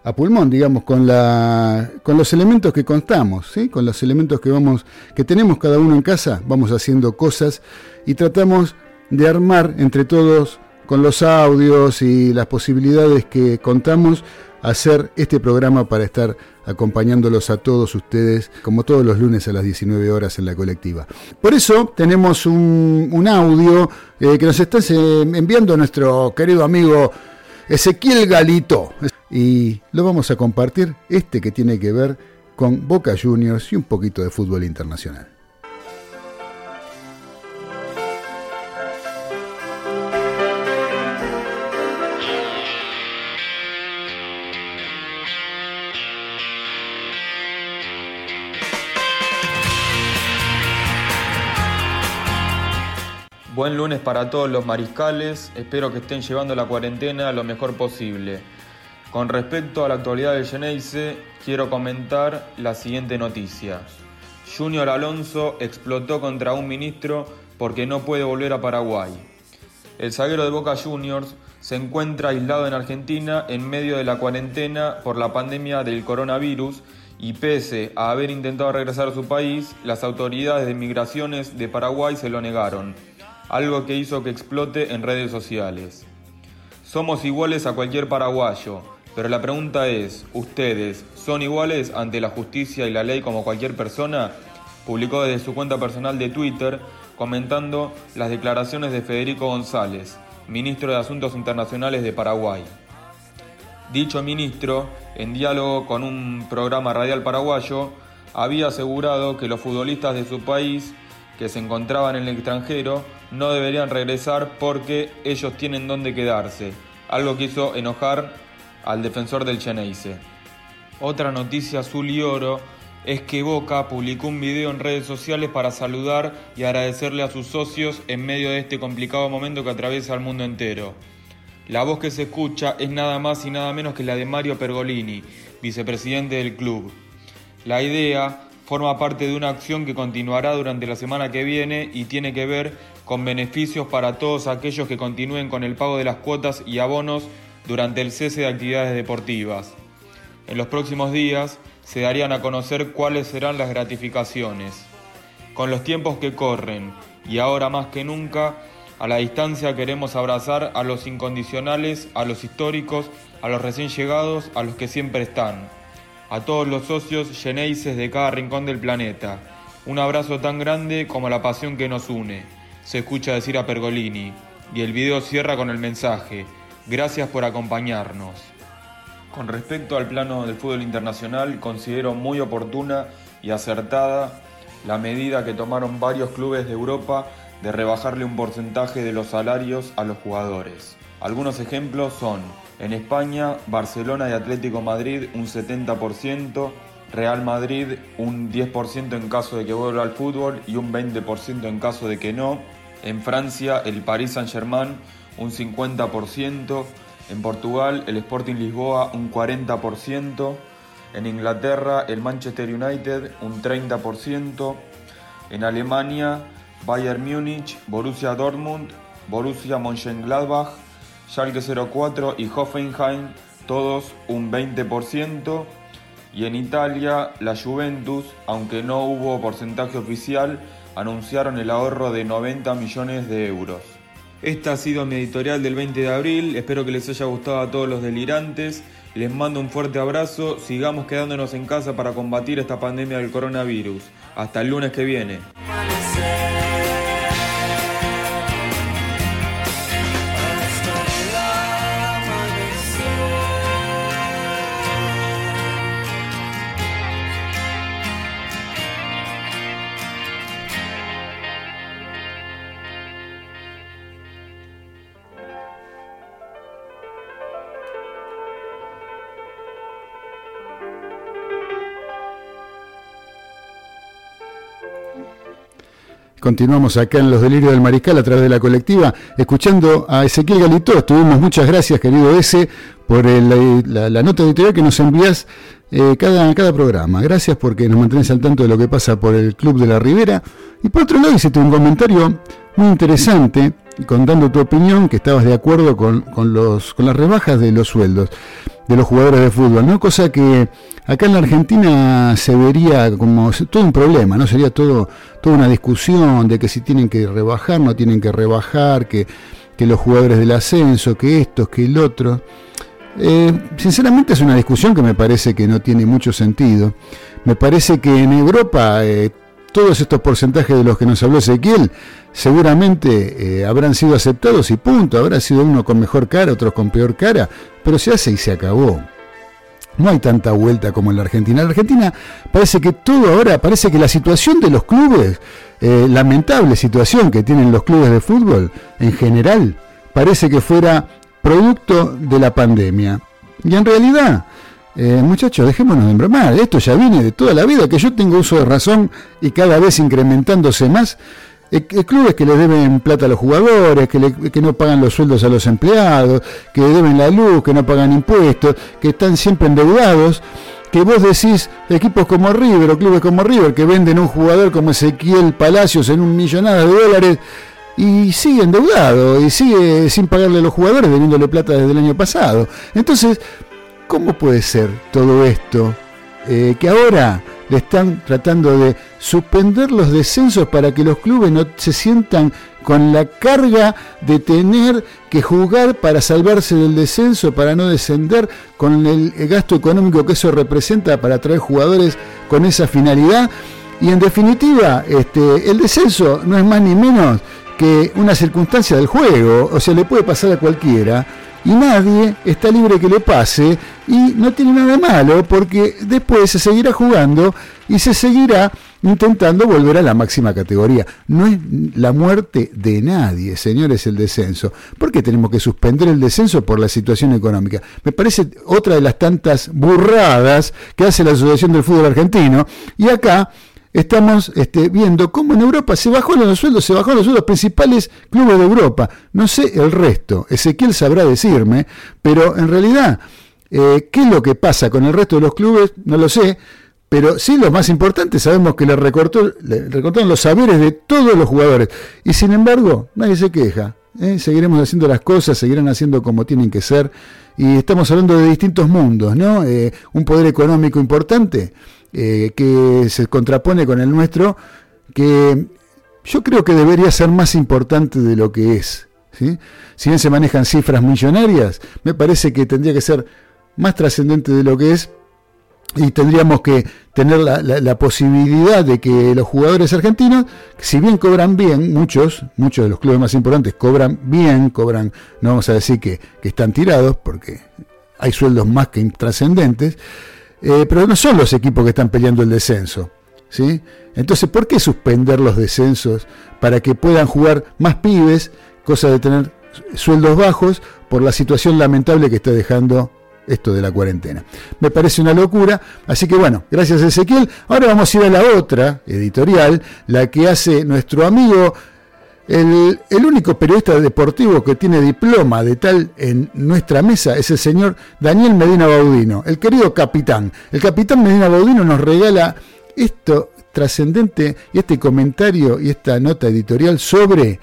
a pulmón, digamos, con, la, con los elementos que contamos, ¿sí? con los elementos que, vamos, que tenemos cada uno en casa, vamos haciendo cosas y tratamos de armar entre todos, con los audios y las posibilidades que contamos, hacer este programa para estar acompañándolos a todos ustedes, como todos los lunes a las 19 horas en la colectiva. Por eso tenemos un, audio eh, que nos está enviando nuestro querido amigo Ezequiel Galito. Y lo vamos a compartir, este que tiene que ver con Boca Juniors y un poquito de fútbol internacional. Buen lunes para todos los mariscales, espero que estén llevando la cuarentena lo mejor posible. Con respecto a la actualidad del Geneise, quiero comentar la siguiente noticia. Junior Alonso explotó contra un ministro porque no puede volver a Paraguay. El zaguero de Boca Juniors se encuentra aislado en Argentina en medio de la cuarentena por la pandemia del coronavirus y pese a haber intentado regresar a su país, las autoridades de migraciones de Paraguay se lo negaron, algo que hizo que explote en redes sociales. Somos iguales a cualquier paraguayo, pero la pregunta es, ¿ustedes son iguales ante la justicia y la ley como cualquier persona? Publicó desde su cuenta personal de Twitter comentando las declaraciones de Federico González, ministro de Asuntos Internacionales de Paraguay. Dicho ministro, en diálogo con un programa radial paraguayo, había asegurado que los futbolistas de su país que se encontraban en el extranjero no deberían regresar porque ellos tienen donde quedarse, algo que hizo enojar al defensor del Cheneise. Otra noticia azul y oro es que Boca publicó un video en redes sociales para saludar y agradecerle a sus socios en medio de este complicado momento que atraviesa el mundo entero. La voz que se escucha es nada más y nada menos que la de Mario Pergolini, vicepresidente del club. La idea forma parte de una acción que continuará durante la semana que viene y tiene que ver con beneficios para todos aquellos que continúen con el pago de las cuotas y abonos durante el cese de actividades deportivas. En los próximos días se darían a conocer cuáles serán las gratificaciones. Con los tiempos que corren y ahora más que nunca, a la distancia queremos abrazar a los incondicionales, a los históricos, a los recién llegados, a los que siempre están. A todos los socios geneises de cada rincón del planeta. Un abrazo tan grande como la pasión que nos une. Se escucha decir a Pergolini. Y el video cierra con el mensaje. Gracias por acompañarnos. Con respecto al plano del fútbol internacional, considero muy oportuna y acertada la medida que tomaron varios clubes de Europa de rebajarle un porcentaje de los salarios a los jugadores. Algunos ejemplos son, en España, Barcelona y Atlético Madrid un 70%, Real Madrid un 10% en caso de que vuelva al fútbol y un 20% en caso de que no. En Francia, el Paris Saint-Germain un 50%, en Portugal el Sporting Lisboa un 40%, en Inglaterra el Manchester United un 30%, en Alemania Bayern Múnich, Borussia Dortmund, Borussia Mönchengladbach, Schalke 04 y Hoffenheim, todos un 20%. Y en Italia, la Juventus, aunque no hubo porcentaje oficial, anunciaron el ahorro de 90 millones de euros. Esta ha sido mi editorial del 20 de abril, espero que les haya gustado a todos los delirantes. Les mando un fuerte abrazo, sigamos quedándonos en casa para combatir esta pandemia del coronavirus. Hasta el lunes que viene. Continuamos acá en Los Delirios del Mariscal a través de la colectiva, escuchando a Ezequiel Galito. Estuvimos muchas gracias, querido ese, por la, la nota editorial que nos envías eh, cada, cada programa. Gracias porque nos mantenés al tanto de lo que pasa por el Club de la Ribera. Y por otro lado, hiciste un comentario muy interesante, contando tu opinión, que estabas de acuerdo con, con los, con las rebajas de los sueldos de los jugadores de fútbol, ¿no? Cosa que acá en la Argentina se vería como todo un problema, ¿no? Sería todo, toda una discusión de que si tienen que rebajar, no tienen que rebajar, que, que los jugadores del ascenso, que estos, que el otro. Eh, sinceramente es una discusión que me parece que no tiene mucho sentido. Me parece que en Europa eh, todos estos porcentajes de los que nos habló Ezequiel seguramente eh, habrán sido aceptados y punto. Habrá sido uno con mejor cara, otros con peor cara, pero se hace y se acabó. No hay tanta vuelta como en la Argentina. En la Argentina parece que todo ahora, parece que la situación de los clubes, eh, lamentable situación que tienen los clubes de fútbol en general, parece que fuera producto de la pandemia. Y en realidad, eh, muchachos, dejémonos de embromar. Esto ya viene de toda la vida, que yo tengo uso de razón y cada vez incrementándose más. Eh, eh, clubes que le deben plata a los jugadores, que, le- que no pagan los sueldos a los empleados, que deben la luz, que no pagan impuestos, que están siempre endeudados, que vos decís equipos como River o clubes como River que venden un jugador como Ezequiel Palacios en un millonada de dólares y sigue endeudado y sigue sin pagarle a los jugadores, debiéndole plata desde el año pasado. Entonces, ¿cómo puede ser todo esto? Eh, que ahora le están tratando de suspender los descensos para que los clubes no se sientan con la carga de tener que jugar para salvarse del descenso, para no descender, con el, gasto económico que eso representa para traer jugadores con esa finalidad. Y en definitiva, este, el descenso no es más ni menos que una circunstancia del juego, o sea, le puede pasar a cualquiera y nadie está libre que le pase y no tiene nada malo porque después se seguirá jugando y se seguirá intentando volver a la máxima categoría. No es la muerte de nadie, señores, el descenso. ¿Por qué tenemos que suspender el descenso por la situación económica? Me parece otra de las tantas burradas que hace la Asociación del Fútbol Argentino. Y acá estamos este, viendo cómo en Europa se bajó los sueldos, se bajó los sueldos principales clubes de Europa. No sé el resto, Ezequiel sabrá decirme, pero en realidad, eh, ¿qué es lo que pasa con el resto de los clubes? No lo sé, pero sí lo más importante, sabemos que le, recortó, le recortaron los saberes de todos los jugadores. Y sin embargo, nadie se queja. ¿eh? Seguiremos haciendo las cosas, seguirán haciendo como tienen que ser. Y estamos hablando de distintos mundos, ¿no? Eh, un poder económico importante eh, que se contrapone con el nuestro, que yo creo que debería ser más importante de lo que es. Si bien se manejan cifras millonarias, me parece que tendría que ser más trascendente de lo que es y tendríamos que tener la, posibilidad de que los jugadores argentinos, si bien cobran bien, muchos, muchos de los clubes más importantes cobran bien, cobran, no vamos a decir que, que están tirados, porque hay sueldos más que intrascendentes, eh, pero no son los equipos que están peleando el descenso. ¿sí? Entonces, ¿por qué suspender los descensos para que puedan jugar más pibes, cosa de tener sueldos bajos por la situación lamentable que está dejando esto de la cuarentena. Me parece una locura, así que bueno, gracias Ezequiel. Ahora vamos a ir a la otra editorial, la que hace nuestro amigo el, único periodista deportivo que tiene diploma de tal en nuestra mesa es el señor Daniel Medina Baudino, el querido capitán. El capitán Medina Baudino nos regala esto trascendente y este comentario y esta nota editorial sobre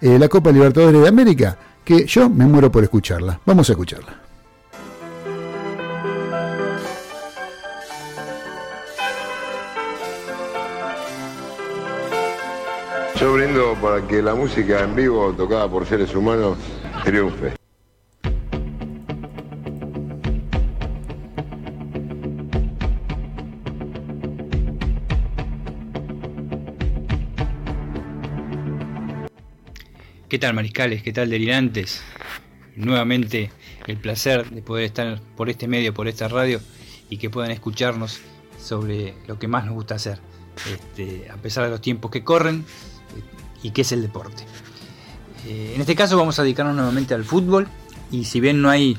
eh, la Copa Libertadores de América, que yo me muero por escucharla. Vamos a escucharla. Yo brindo para que la música en vivo tocada por seres humanos triunfe. ¿Qué tal mariscales? ¿Qué tal delirantes? Nuevamente el placer de poder estar por este medio, por esta radio y que puedan escucharnos sobre lo que más nos gusta hacer. Este, a pesar de los tiempos que corren, y qué es el deporte. Eh, en este caso vamos a dedicarnos nuevamente al fútbol y si bien no hay,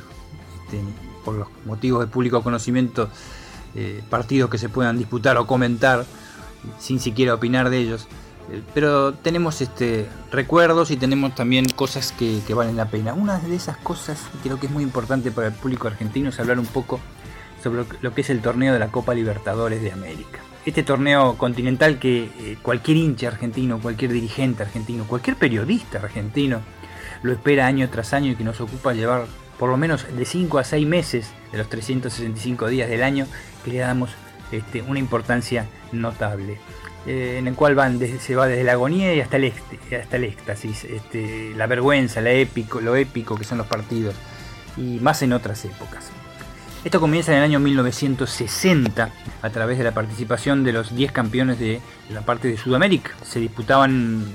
este, por los motivos de público conocimiento, eh, partidos que se puedan disputar o comentar sin siquiera opinar de ellos, eh, pero tenemos este, recuerdos y tenemos también cosas que, que, valen la pena. Una de esas cosas, y creo que es muy importante para el público argentino, es hablar un poco sobre lo que es el torneo de la Copa Libertadores de América este torneo continental que eh, cualquier hincha argentino, cualquier dirigente argentino, cualquier periodista argentino lo espera año tras año y que nos ocupa llevar por lo menos de 5 a 6 meses de los 365 días del año que le damos este, una importancia notable. Eh, en el cual van se va desde la agonía y hasta el, hasta el éxtasis, este, la vergüenza, lo épico que son los partidos, y más en otras épocas. Esto comienza en el año 1960 a través de la participación de los 10 campeones de la parte de Sudamérica. Se disputaban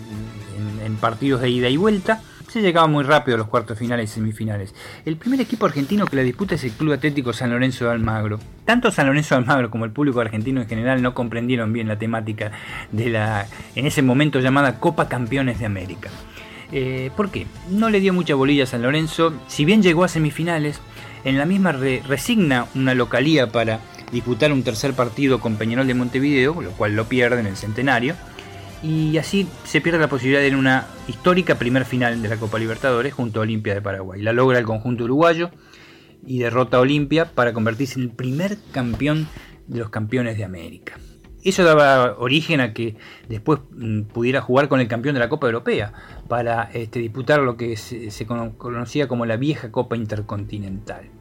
en, partidos de ida y vuelta. Se llegaba muy rápido a los cuartos finales y semifinales. El primer equipo argentino que la disputa es el Club Atlético San Lorenzo de Almagro. Tanto San Lorenzo de Almagro como el público argentino en general no comprendieron bien la temática de la en ese momento llamada Copa Campeones de América. Eh, ¿Por qué? No le dio mucha bolilla a San Lorenzo, si bien llegó a semifinales, en la misma resigna una localía para disputar un tercer partido con Peñarol de Montevideo, lo cual lo pierde en el centenario, y así se pierde la posibilidad de una histórica primer final de la Copa Libertadores junto a Olimpia de Paraguay. La logra el conjunto uruguayo y derrota a Olimpia para convertirse en el primer campeón de los campeones de América. Eso daba origen a que después mm, pudiera jugar con el campeón de la Copa Europea para este, disputar lo que se, se conocía como la vieja Copa Intercontinental.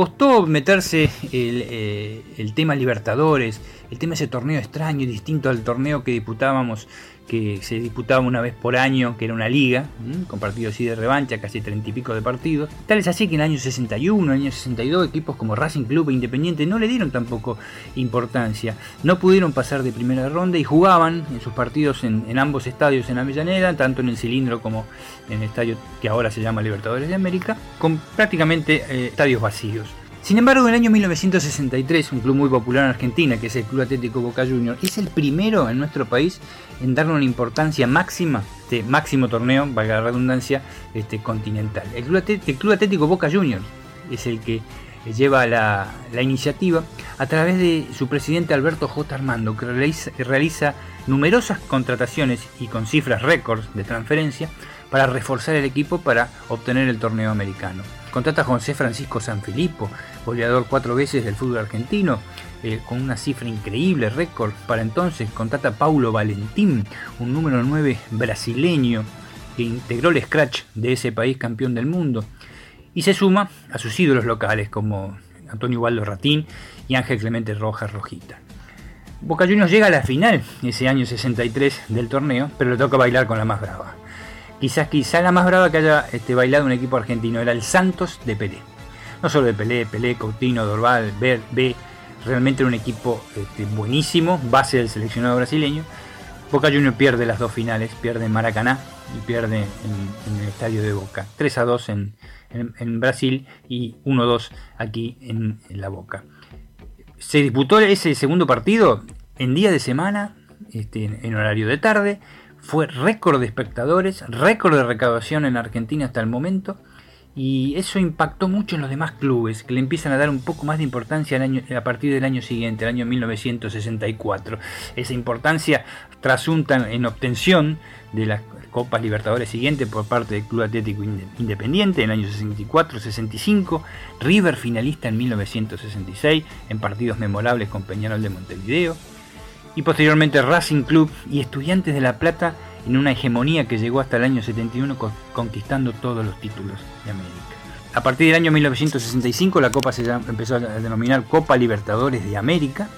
Costó meterse el, eh, el tema Libertadores, el tema ese torneo extraño y distinto al torneo que disputábamos que se disputaba una vez por año, que era una liga, con partidos así de revancha, casi treinta y pico de partidos. Tal es así que en el año 61, en el año 62, equipos como Racing Club e Independiente no le dieron tampoco importancia. No pudieron pasar de primera ronda y jugaban en sus partidos en, ambos estadios en Avellaneda, tanto en el cilindro como en el estadio que ahora se llama Libertadores de América, con prácticamente eh, estadios vacíos. Sin embargo, en el año 1963, un club muy popular en Argentina, que es el Club Atlético Boca Juniors, es el primero en nuestro país en darle una importancia máxima, este máximo torneo, valga la redundancia, este, continental. El Club, Atlético, Boca Juniors es el que lleva la, iniciativa a través de su presidente Alberto J. Armando, que realiza numerosas contrataciones y con cifras récords de transferencia para reforzar el equipo para obtener el torneo americano. Contrata a José Francisco Sanfilippo, goleador cuatro veces del fútbol argentino, eh, con una cifra increíble, récord para entonces. Contrata a Paulo Valentín, un número 9 brasileño que integró el scratch de ese país campeón del mundo. Y se suma a sus ídolos locales como Antonio Waldo Ratín y Ángel Clemente Rojas Rojita. Boca Juniors llega a la final ese año 63 del torneo, pero le toca bailar con la más brava. Quizás, quizá la más brava que haya este, bailado un equipo argentino era el Santos de Pelé. No solo de Pelé, Pelé, Coutinho, Dorval, B, B realmente un equipo este, buenísimo, base del seleccionado brasileño. Boca Juniors pierde las dos finales, pierde en Maracaná y pierde en, el estadio de Boca. 3 a 2 en, Brasil y 1 a 2 aquí en, la Boca. Se disputó ese segundo partido en día de semana, este, en horario de tarde fue récord de espectadores, récord de recaudación en Argentina hasta el momento. Y eso impactó mucho en los demás clubes, que le empiezan a dar un poco más de importancia a partir del año siguiente, el año 1964. Esa importancia trasunta en obtención de las Copas Libertadores siguientes por parte del Club Atlético Independiente en el año 64-65, River finalista en 1966 en partidos memorables con Peñarol de Montevideo, y posteriormente Racing Club y Estudiantes de La Plata en una hegemonía que llegó hasta el año 71 conquistando todos los títulos de América. A partir del año 1965 la Copa se empezó a denominar Copa Libertadores de América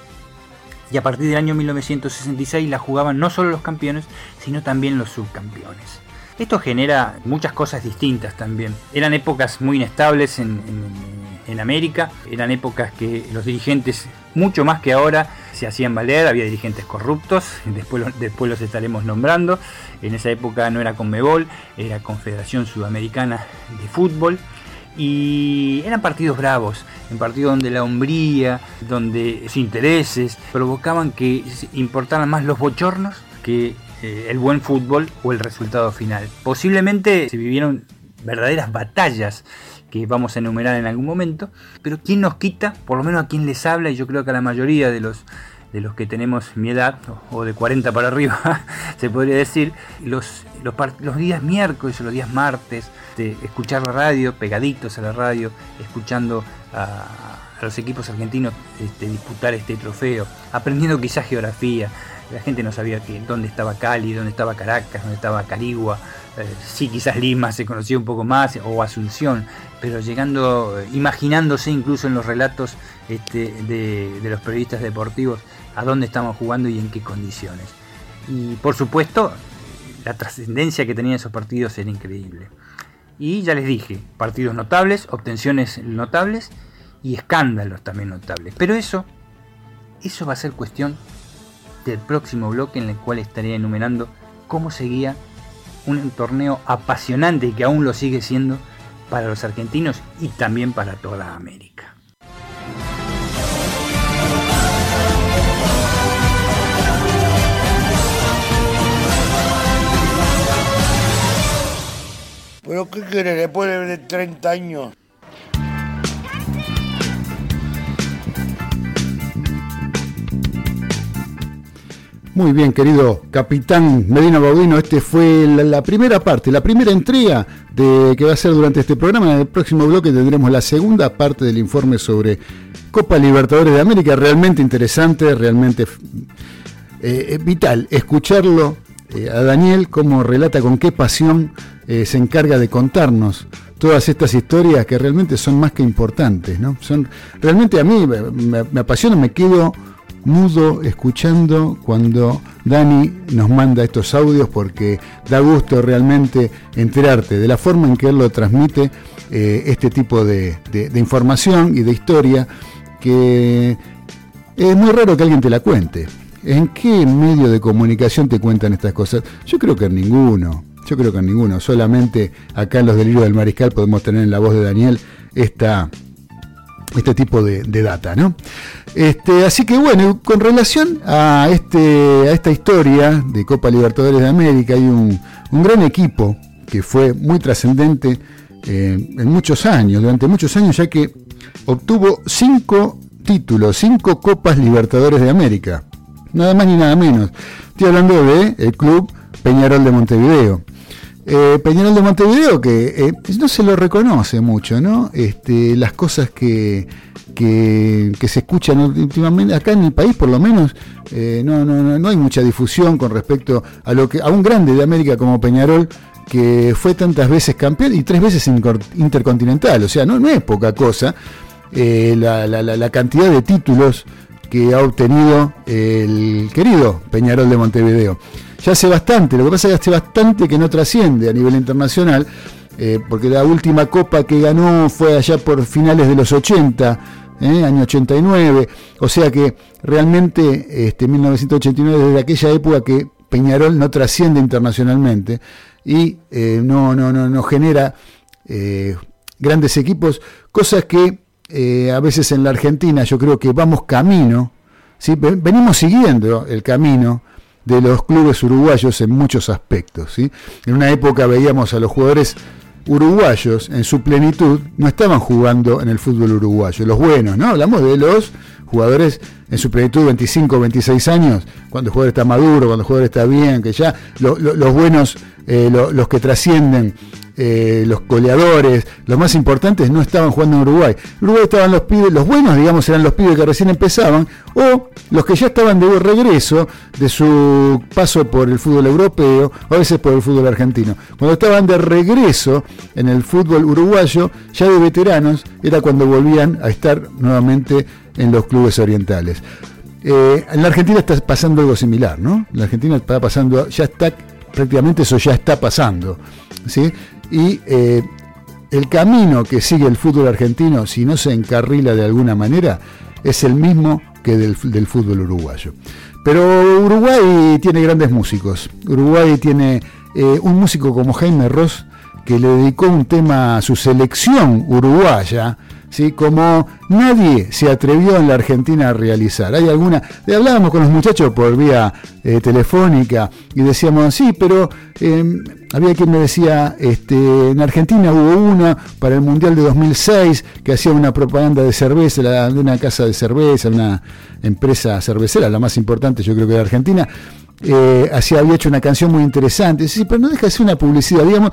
y a partir del año 1966 la jugaban no solo los campeones, sino también los subcampeones. Esto genera muchas cosas distintas también. Eran épocas muy inestables en, en América, eran épocas que los dirigentes, mucho más que ahora, se hacían valer, había dirigentes corruptos, después, después los estaremos nombrando. En esa época no era Conmebol, era Confederación Sudamericana de Fútbol. Y eran partidos bravos, en partidos donde la hombría, donde sus intereses provocaban que importaran más los bochornos que eh, el buen fútbol o el resultado final. Posiblemente se vivieron verdaderas batallas que vamos a enumerar en algún momento, pero ¿quién nos quita? Por lo menos a quien les habla, y yo creo que a la mayoría de los de los que tenemos mi edad, o de 40 para arriba, se podría decir, los, los, días miércoles o los días martes, de escuchar la radio, pegaditos a la radio, escuchando a, los equipos argentinos este, disputar este trofeo, aprendiendo quizás geografía. La gente no sabía que, dónde estaba Cali, dónde estaba Caracas, dónde estaba Carigua. Eh, sí, quizás Lima se conocía un poco más, o Asunción, pero llegando, imaginándose incluso en los relatos este, de, de los periodistas deportivos a dónde estamos jugando y en qué condiciones. Y por supuesto, la trascendencia que tenían esos partidos era increíble. Y ya les dije, partidos notables, obtenciones notables y escándalos también notables. Pero eso, eso va a ser cuestión del próximo bloque en el cual estaré enumerando cómo seguía un torneo apasionante que aún lo sigue siendo para los argentinos y también para toda América. ¿Pero qué quiere? Después de 30 años. Muy bien, querido capitán Medina Baudino, este fue la, primera parte, la primera entrega de que va a ser durante este programa. En el próximo bloque tendremos la segunda parte del informe sobre Copa Libertadores de América, realmente interesante, realmente eh, es vital escucharlo eh, a Daniel como relata con qué pasión eh, se encarga de contarnos todas estas historias que realmente son más que importantes, ¿no? Son realmente a mí me apasiona, me quedo mudo escuchando cuando Dani nos manda estos audios porque da gusto realmente enterarte de la forma en que él lo transmite eh, este tipo de, de- de información y de historia que es muy raro que alguien te la cuente. ¿En qué medio de comunicación te cuentan estas cosas? Yo creo que en ninguno. Yo creo que en ninguno. Solamente acá en los delirios del mariscal podemos tener en la voz de Daniel esta, este tipo de, de data, ¿no? Este, así que bueno, con relación a, este, a esta historia de Copa Libertadores de América, hay un, un gran equipo que fue muy trascendente eh, en muchos años, durante muchos años, ya que obtuvo cinco títulos, cinco Copas Libertadores de América, nada más ni nada menos. Estoy hablando de el club Peñarol de Montevideo. Eh, Peñarol de Montevideo que eh, no se lo reconoce mucho, ¿no? Este, las cosas que, que, se escuchan últimamente, acá en el país por lo menos, eh, no, no, no, hay mucha difusión con respecto a lo que a un grande de América como Peñarol que fue tantas veces campeón y tres veces intercontinental, o sea, no, no es poca cosa la- la- la cantidad de títulos que ha obtenido el querido Peñarol de Montevideo. Ya hace bastante, lo que pasa es que hace bastante que no trasciende a nivel internacional, eh, porque la última copa que ganó fue allá por finales de los 80, eh, año 89, o sea que realmente este, 1989 desde aquella época que Peñarol no trasciende internacionalmente y eh, no, no, no, no genera eh, grandes equipos, cosas que a veces en la Argentina yo creo que vamos camino, ¿sí? Ven- venimos siguiendo el camino de los clubes uruguayos en muchos aspectos. ¿sí? En una época veíamos a los jugadores uruguayos en su plenitud, no estaban jugando en el fútbol uruguayo, los buenos, ¿no? Hablamos de los jugadores en su plenitud, 25, 26 años, cuando el jugador está maduro, cuando el jugador está bien, que ya lo- lo- los buenos, eh, lo- los que trascienden, eh, los goleadores, los más importantes no estaban jugando en Uruguay. En Uruguay estaban los pibes, los buenos, digamos, eran los pibes que recién empezaban, o los que ya estaban de regreso de su paso por el fútbol europeo, a veces por el fútbol argentino. Cuando estaban de regreso en el fútbol uruguayo, ya de veteranos, era cuando volvían a estar nuevamente en los clubes orientales. Eh, en la Argentina está pasando algo similar, ¿no? La Argentina está pasando, ya está, prácticamente eso ya está pasando, ¿sí? Y eh, el camino que sigue el fútbol argentino, si no se encarrila de alguna manera, es el mismo que del, del fútbol uruguayo. Pero Uruguay tiene grandes músicos. Uruguay tiene eh, un músico como Jaime Ross que le dedicó un tema a su selección uruguaya, ¿sí? como nadie se atrevió en la Argentina a realizar. Hay alguna, hablábamos con los muchachos por vía eh, telefónica y decíamos, sí, pero eh, había quien me decía, este, en Argentina hubo una para el Mundial de 2006 que hacía una propaganda de cerveza, de una casa de cerveza, una empresa cervecera, la más importante yo creo que de Argentina, eh, hacía, había hecho una canción muy interesante, sí, pero no deja de ser una publicidad, digamos,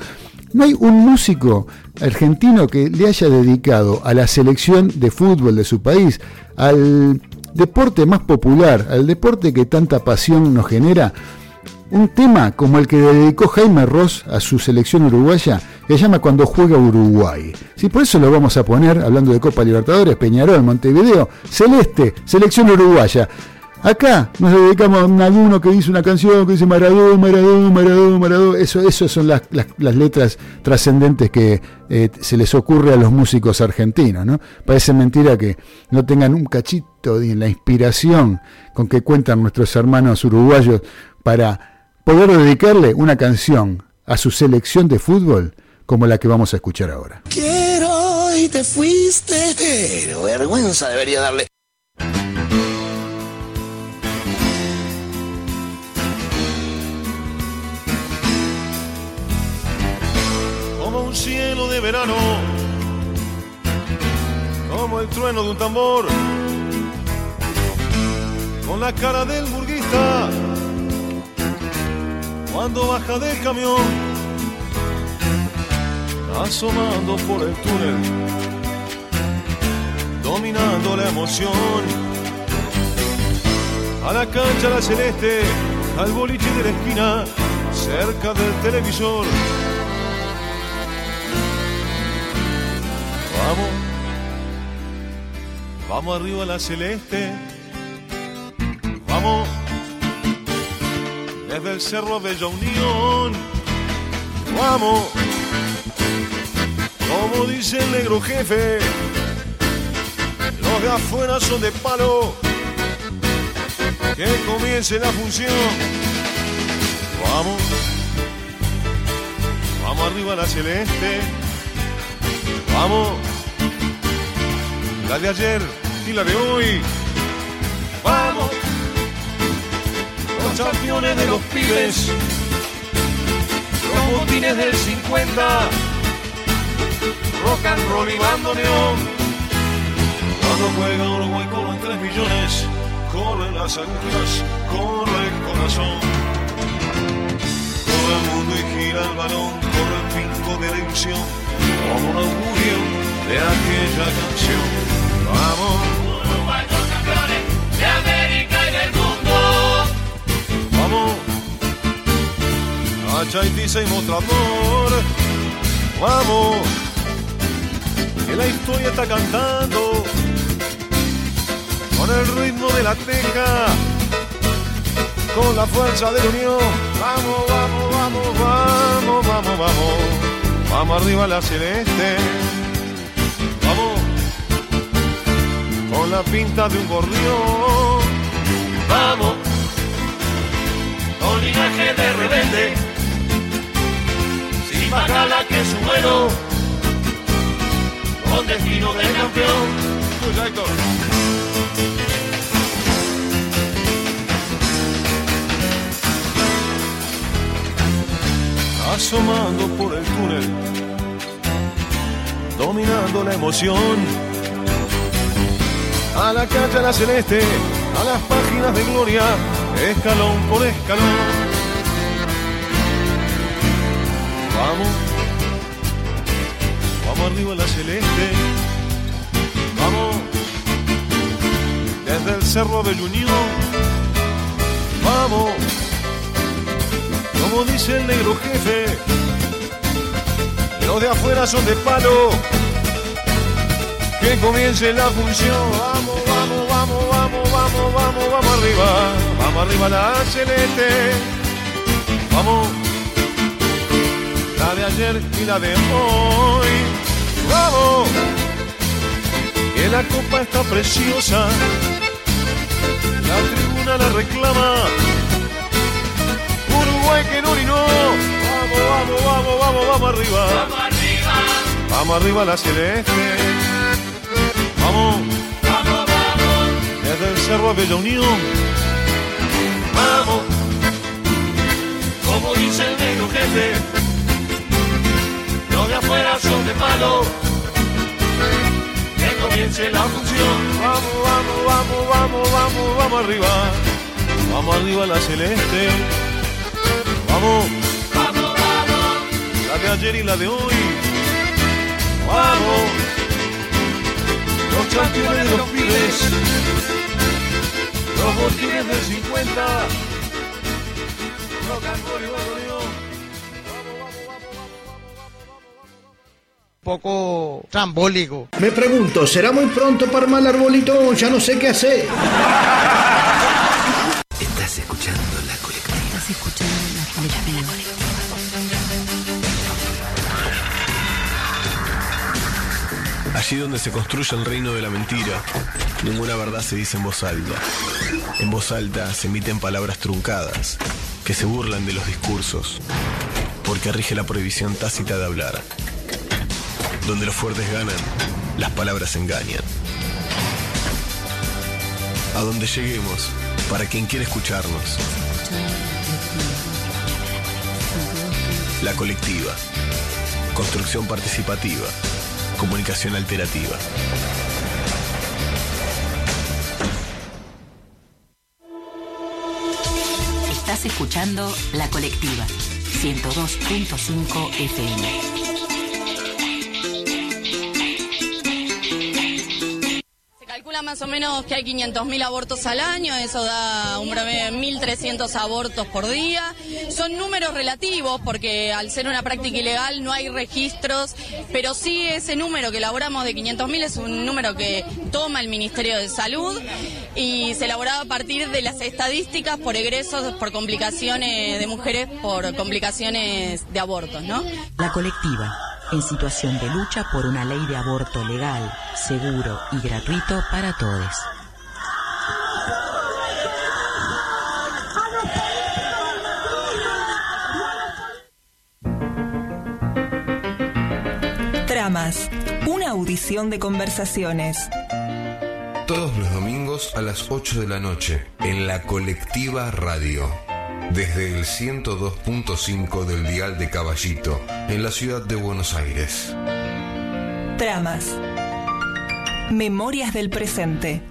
no hay un músico argentino que le haya dedicado a la selección de fútbol de su país, al deporte más popular, al deporte que tanta pasión nos genera, un tema como el que dedicó Jaime Ross a su selección uruguaya, se llama Cuando juega Uruguay. Sí, por eso lo vamos a poner, hablando de Copa Libertadores, Peñarol, Montevideo, Celeste, selección uruguaya. Acá nos dedicamos a alguno que dice una canción que dice Maradó, Maradó, Maradó, Maradó. Eso, eso son las, las- las letras trascendentes que eh, se les ocurre a los músicos argentinos. ¿no? Parece mentira que no tengan un cachito de la inspiración con que cuentan nuestros hermanos uruguayos para poder dedicarle una canción a su selección de fútbol como la que vamos a escuchar ahora. Quiero y te fuiste, pero vergüenza debería darle. Como el trueno de un tambor, con la cara del burguista, cuando baja del camión, asomando por el túnel, dominando la emoción. a la cancha la celeste, al boliche de la esquina, cerca del televisor. Vamos, vamos arriba a la celeste, vamos. Desde el cerro Bella Unión, vamos, como dice el negro jefe, los de afuera son de palo. Que comience la función. Vamos, vamos arriba a la celeste. Vamos, la de ayer y la de hoy. Vamos, los campeones de los pibes, los botines del 50, rock and roll y bandoneón. Cuando juega Uruguay con los 3 millones corren las agujas, corre el corazón. Corre el mundo y gira el balón, corre el pingo de la ilusión, como un augurio de aquella canción. Vamos. Uruguay los campeones de América y del mundo. Vamos. A Chaitiza y mostrador. Vamos. Que la historia está cantando con el ritmo de la teja, con la fuerza de la unión. Vamos, vamos, vamos, vamos, vamos, vamos. Vamos arriba a la celeste. Con la pinta de un gorrión. Vamos. Con linaje de rebelde. Sin bacala que su vuelo. Con destino de campeón. Asomando por el túnel, dominando la emoción. A la calle la celeste, a las páginas de gloria, escalón por escalón. Vamos, vamos arriba a la celeste, vamos, desde el cerro de Unión, vamos. Como dice el negro jefe, los de afuera son de palo. Que comience la función. Vamos, vamos, vamos, vamos, vamos, vamos, vamos arriba. Vamos arriba la celeste. Vamos. La de ayer y la de hoy. Vamos. Que la copa está preciosa. La tribuna la reclama. Uruguay que no no. Vamos, vamos, vamos, vamos, vamos arriba. Vamos arriba. Vamos arriba la celeste. Vamos. Vamos, vamos. Desde el cerro Bella Unión. Vamos. Como dice el negro jefe. Los de afuera son de palo. Que comience la función. Vamos, vamos, vamos, vamos, vamos, vamos arriba. Vamos arriba la celeste. Vamos. Vamos, vamos. La de ayer y la de hoy. Vamos. Los campeones de los pibes. Los botines del 50. Rock and roll y bandoneón. poco trambólico. Me pregunto, ¿será muy pronto para armar el arbolito? Ya no sé qué hacer. Allí donde se construye el reino de la mentira, ninguna verdad se dice en voz alta. En voz alta se emiten palabras truncadas, que se burlan de los discursos, porque rige la prohibición tácita de hablar. Donde los fuertes ganan, las palabras engañan. A donde lleguemos, para quien quiere escucharnos. La colectiva. Construcción participativa. Comunicación alterativa. Estás escuchando La Colectiva, 102.5 FM. Más o menos que hay 500.000 abortos al año, eso da un promedio de 1.300 abortos por día. Son números relativos porque al ser una práctica ilegal no hay registros, pero sí ese número que elaboramos de 500.000 es un número que toma el Ministerio de Salud y se elaboraba a partir de las estadísticas por egresos, por complicaciones de mujeres, por complicaciones de abortos, ¿no? La colectiva, en situación de lucha por una ley de aborto legal, seguro y gratuito para todos. Tramas, una audición de conversaciones. Todos los domingos a las 8 de la noche en la colectiva radio. Desde el 102.5 del Dial de Caballito, en la ciudad de Buenos Aires. Tramas. Memorias del presente.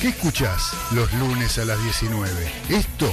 ¿Qué escuchás los lunes a las 19? Esto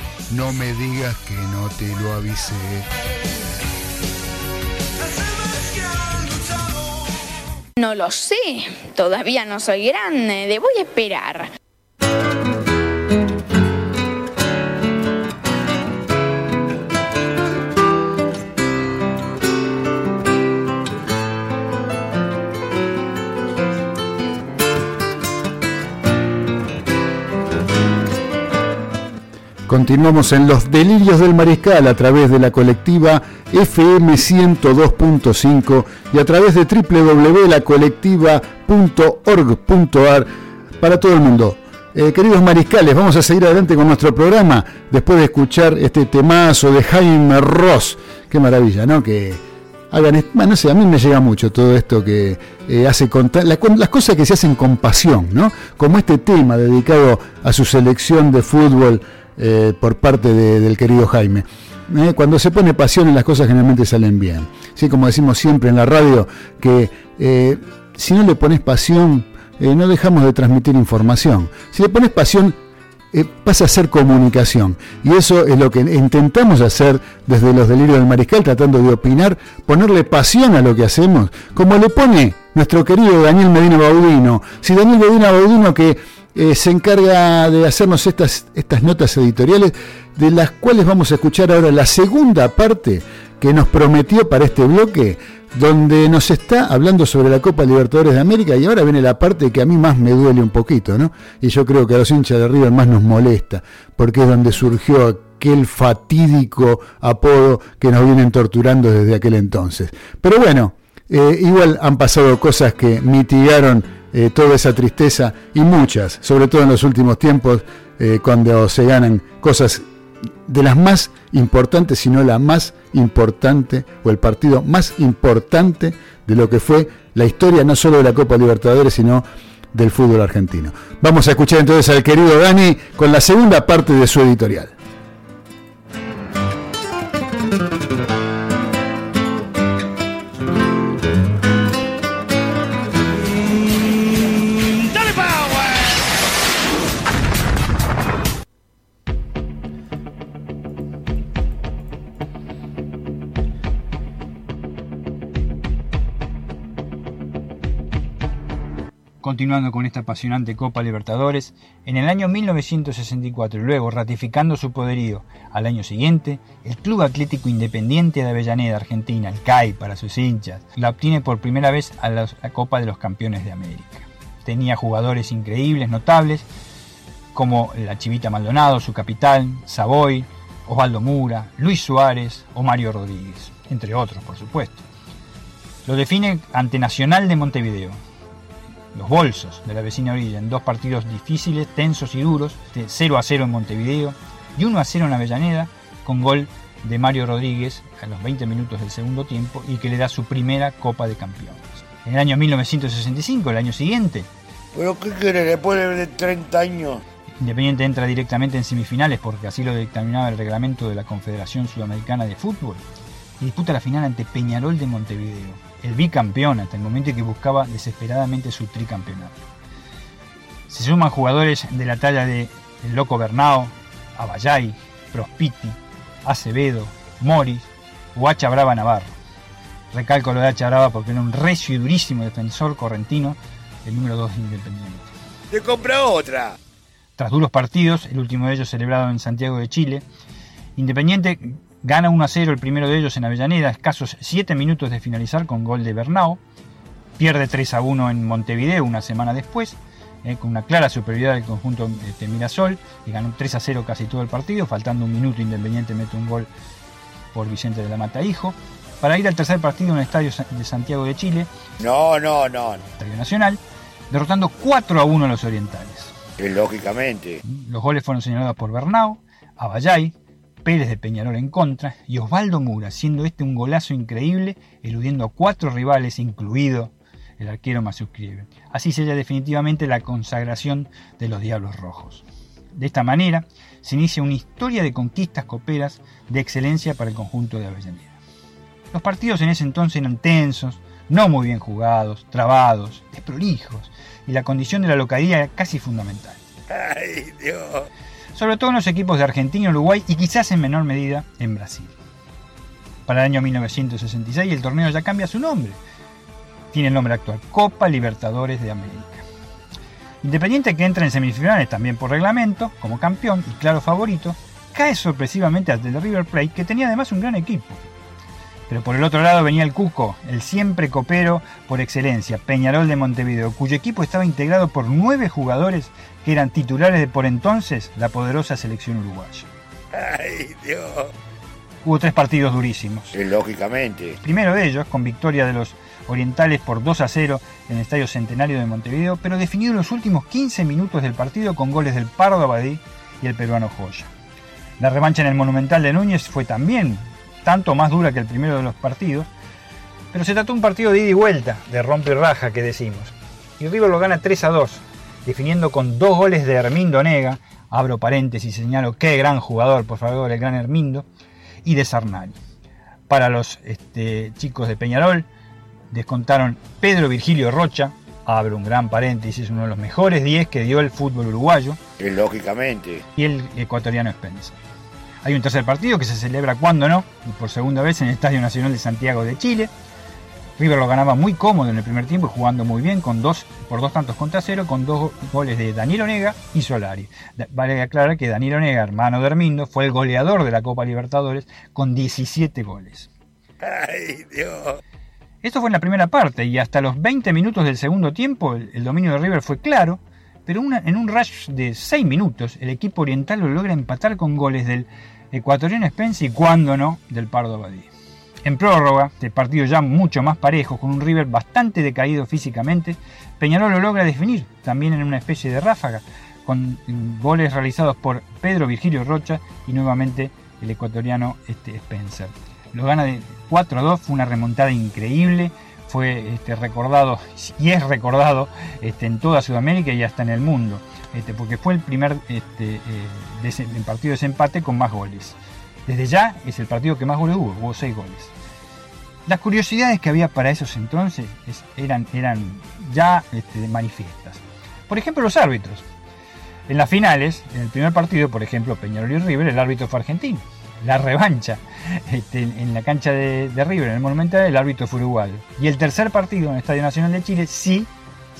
No me digas que no te lo avisé. No lo sé, todavía no soy grande, debo esperar. Continuamos en los delirios del mariscal a través de la colectiva FM 102.5 y a través de www.lacolectiva.org.ar para todo el mundo. Eh, queridos mariscales, vamos a seguir adelante con nuestro programa después de escuchar este temazo de Jaime Ross. Qué maravilla, ¿no? Que hagan, no sé, a mí me llega mucho todo esto que eh, hace contar, la- las cosas que se hacen con pasión, ¿no? Como este tema dedicado a su selección de fútbol eh, por parte de- del querido Jaime. Eh, Cuando se pone pasión en las cosas generalmente salen bien. Sí, como decimos siempre en la radio, que eh, si no le pones pasión, no dejamos de transmitir información. Si le pones pasión, pasa a ser comunicación. Y eso es lo que intentamos hacer desde los delirios del mariscal, tratando de opinar, ponerle pasión a lo que hacemos, como le pone nuestro querido Daniel Medina Baudino. Si Daniel Medina Baudino que eh, se encarga de hacernos estas, estas notas editoriales, de las cuales vamos a escuchar ahora la segunda parte que nos prometió para este bloque, donde nos está hablando sobre la Copa Libertadores de América y ahora viene la parte que a mí más me duele un poquito, ¿no? Y yo creo que a los hinchas de River más nos molesta, porque es donde surgió aquel fatídico apodo que nos vienen torturando desde aquel entonces. Pero bueno, eh, igual han pasado cosas que mitigaron eh, toda esa tristeza y muchas, sobre todo en los últimos tiempos, eh, cuando se ganan cosas de las más importantes, sino la más importante o el partido más importante de lo que fue la historia no solo de la Copa Libertadores, sino del fútbol argentino. Vamos a escuchar entonces al querido Dani con la segunda parte de su editorial. Continuando con esta apasionante Copa Libertadores, en el año 1964 y luego ratificando su poderío al año siguiente, el Club Atlético Independiente de Avellaneda, Argentina, el CAI para sus hinchas, la obtiene por primera vez a la, Copa de los Campeones de América. Tenía jugadores increíbles, notables, como la Chivita Maldonado, su capitán, Savoy, Osvaldo Mura, Luis Suárez o Mario Rodríguez, entre otros, por supuesto. Lo define ante Nacional de Montevideo, los bolsos de la vecina orilla en dos partidos difíciles, tensos y duros, de 0 a 0 en Montevideo y 1 a 0 en Avellaneda, con gol de Mario Rodríguez a los 20 minutos del segundo tiempo y que le da su primera Copa de Campeones. En el año 1965, el año siguiente, ¿Pero qué quiere después de 30 años? Independiente entra directamente en semifinales porque así lo dictaminaba el reglamento de la Confederación Sudamericana de Fútbol y disputa la final ante Peñarol de Montevideo, el bicampeón hasta el momento y que buscaba desesperadamente su tricampeonato. Se suman jugadores de la talla de El Loco Bernao, Abayay, Prospiti, Acevedo, Moris, Huacha Brava Navarro. Recalco lo de Hacha Brava porque era un recio y durísimo defensor correntino, el número 2 de Independiente. ¡Te compra otra! Tras duros partidos, el último de ellos celebrado en Santiago de Chile, Independiente gana 1 a 0 el primero de ellos en Avellaneda, escasos 7 minutos de finalizar con gol de Bernao, pierde 3 a 1 en Montevideo una semana después, eh, con una clara superioridad del conjunto de Mirasol, y ganó 3 a 0 casi todo el partido, faltando un minuto Independiente mete un gol por Vicente de la Mata Hijo, para ir al tercer partido en el Estadio de Santiago de Chile, No, no, no. Estadio Nacional, derrotando 4 a 1 a los orientales. Eh, Lógicamente. Los goles fueron señalados por Bernau, Abayay, Pérez de Peñarol en contra y Osvaldo Mura, siendo este un golazo increíble, eludiendo a cuatro rivales, incluido el arquero Masuscribe. Así sella definitivamente la consagración de los Diablos Rojos. De esta manera, se inicia una historia de conquistas coperas de excelencia para el conjunto de Avellaneda. Los partidos en ese entonces eran tensos, no muy bien jugados, trabados, desprolijos, y la condición de la localidad era casi fundamental. Ay, Dios. Sobre todo en los equipos de Argentina, Uruguay y quizás en menor medida en Brasil. Para el año 1966 el torneo ya cambia su nombre. Tiene el nombre actual, Copa Libertadores de América. Independiente que entra en semifinales también por reglamento, como campeón y claro favorito, cae sorpresivamente ante el River Plate, que tenía además un gran equipo. Pero por el otro lado venía el Cuco, el siempre copero por excelencia, Peñarol de Montevideo, cuyo equipo estaba integrado por nueve jugadores que eran titulares de por entonces la poderosa selección uruguaya. Ay, Dios. Hubo tres partidos durísimos. Lógicamente. Primero de ellos, con victoria de los orientales por 2 a 0 en el Estadio Centenario de Montevideo, pero definido en los últimos 15 minutos del partido con goles del Pardo Abadí y el peruano Joya. La revancha en el Monumental de Núñez fue también tanto más dura que el primero de los partidos, pero se trató de un partido de ida y vuelta, de rompe y raja que decimos. Y River lo gana 3 a 2, definiendo con dos goles de Hermindo Nega, abro paréntesis y señalo qué gran jugador, por favor, el gran Hermindo, y de Sarnari. Para los este, chicos de Peñarol, descontaron Pedro Virgilio Rocha, abro un gran paréntesis, uno de los mejores 10 que dio el fútbol uruguayo, Lógicamente. y el ecuatoriano Spencer. Hay un tercer partido que se celebra cuando no, y por segunda vez en el Estadio Nacional de Santiago de Chile. River lo ganaba muy cómodo en el primer tiempo y jugando muy bien con dos, por dos tantos contra cero, con dos goles de Danilo Nega y Solari. Vale aclarar que Danilo Nega, hermano de Hermindo, fue el goleador de la Copa Libertadores con 17 goles. Ay, Dios. Esto fue en la primera parte y hasta los 20 minutos del segundo tiempo el, el dominio de River fue claro, pero una- en un rush de 6 minutos el equipo oriental lo logra empatar con goles del ecuatoriano Spence y cuando no del Pardo Abadí. En prórroga, de partido ya mucho más parejo, con un River bastante decaído físicamente, Peñarol lo logra definir, también en una especie de ráfaga, con goles realizados por Pedro Virgilio Rocha y nuevamente el ecuatoriano este, Spencer. Lo gana de 4-2, fue una remontada increíble, fue este, recordado y es recordado este, en toda Sudamérica y hasta en el mundo, este, porque fue el primer este, eh, dese- partido de desempate con más goles. Desde ya es el partido que más goles hubo, hubo 6 goles. Las curiosidades que había para esos entonces es- eran, eran ya este, manifiestas. Por ejemplo, los árbitros. En las finales, en el primer partido, por ejemplo, Peñarol y River, el árbitro fue argentino. La revancha este, en la cancha de, de River, en el Monumental, el árbitro fue uruguayo. Y el tercer partido en el Estadio Nacional de Chile sí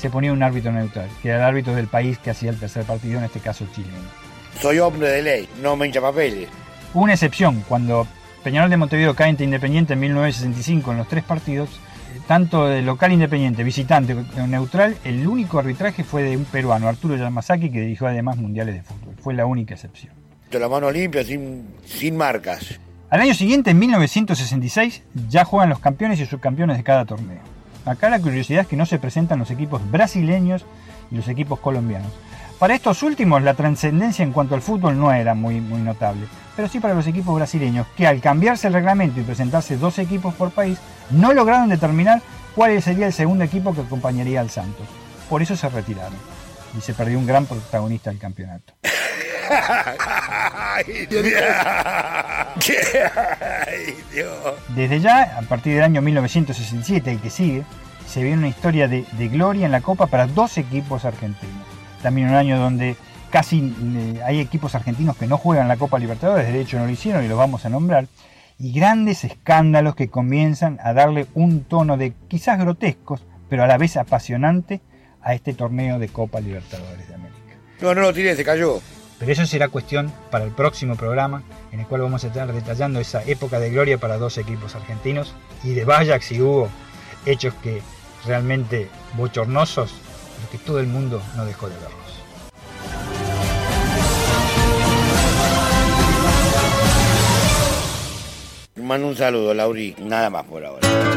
se ponía un árbitro neutral, que era el árbitro del país que hacía el tercer partido, en este caso chileno. Soy hombre de ley, no me hincha papeles. Hubo una excepción, cuando Peñarol de Montevideo cae ante Independiente en 1965 en los tres partidos, eh, tanto de local Independiente, visitante o neutral, el único arbitraje fue de un peruano, Arturo Yamazaki, que dirigió además mundiales de fútbol. Fue la única excepción. De la mano limpia, sin, sin marcas. Al año siguiente, en 1966, ya juegan los campeones y subcampeones de cada torneo. Acá la curiosidad es que no se presentan los equipos brasileños y los equipos colombianos. Para estos últimos, la trascendencia en cuanto al fútbol no era muy, muy notable, pero sí para los equipos brasileños, que al cambiarse el reglamento y presentarse dos equipos por país, no lograron determinar cuál sería el segundo equipo que acompañaría al Santos. Por eso se retiraron y se perdió un gran protagonista del campeonato. Desde ya, a partir del año 1967, el que sigue, se viene una historia de, de gloria en la Copa para dos equipos argentinos. También un año donde casi eh, hay equipos argentinos que no juegan la Copa Libertadores, de hecho no lo hicieron y lo vamos a nombrar, y grandes escándalos que comienzan a darle un tono de quizás grotescos, pero a la vez apasionante a este torneo de Copa Libertadores de América. No, no lo tiré, se cayó. Pero eso será cuestión para el próximo programa, en el cual vamos a estar detallando esa época de gloria para dos equipos argentinos y de Bayax y hubo hechos que realmente bochornosos, pero que todo el mundo no dejó de verlos. Mando un saludo, Lauri. Nada más por ahora.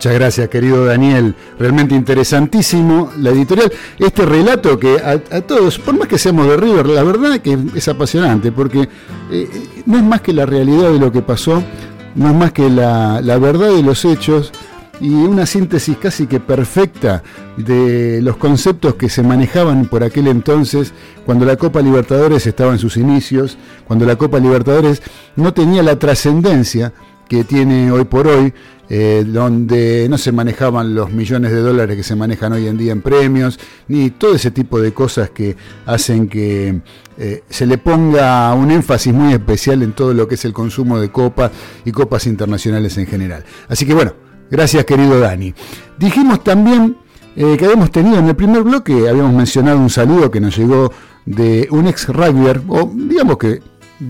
Muchas gracias, querido Daniel. Realmente interesantísimo la editorial. Este relato que a, todos, por más que seamos de River, la verdad que es apasionante, porque eh, no es más que la realidad de lo que pasó, no es más que la verdad de los hechos y una síntesis casi que perfecta de los conceptos que se manejaban por aquel entonces, cuando la Copa Libertadores estaba en sus inicios, cuando la Copa Libertadores no tenía la trascendencia que tiene hoy por hoy, eh, donde no se manejaban los millones de dólares que se manejan hoy en día en premios, ni todo ese tipo de cosas que hacen que eh, se le ponga un énfasis muy especial en todo lo que es el consumo de copas y copas internacionales en general. Así que bueno, gracias querido Dani. Dijimos también eh, que habíamos tenido en el primer bloque, habíamos mencionado un saludo que nos llegó de un ex rugbyer, o digamos que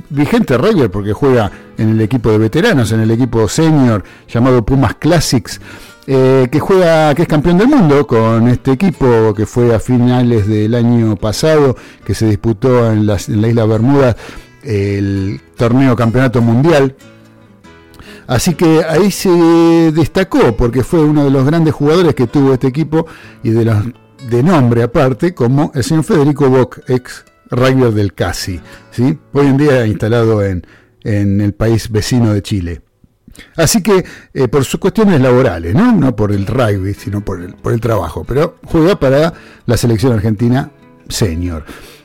vigente rugby porque juega en el equipo de veteranos, en el equipo senior llamado Pumas Classics, eh, que juega, que es campeón del mundo con este equipo que fue a finales del año pasado, que se disputó en, la isla Bermuda el torneo campeonato mundial. Así que ahí se destacó porque fue uno de los grandes jugadores que tuvo este equipo y de los de nombre aparte como el señor Federico Bock, ex rugby del CASI, ¿sí? hoy en día instalado en, el país vecino de Chile. Así que eh, por sus cuestiones laborales, ¿no? no por el rugby, sino por el, por el trabajo, pero juega para la selección argentina senior.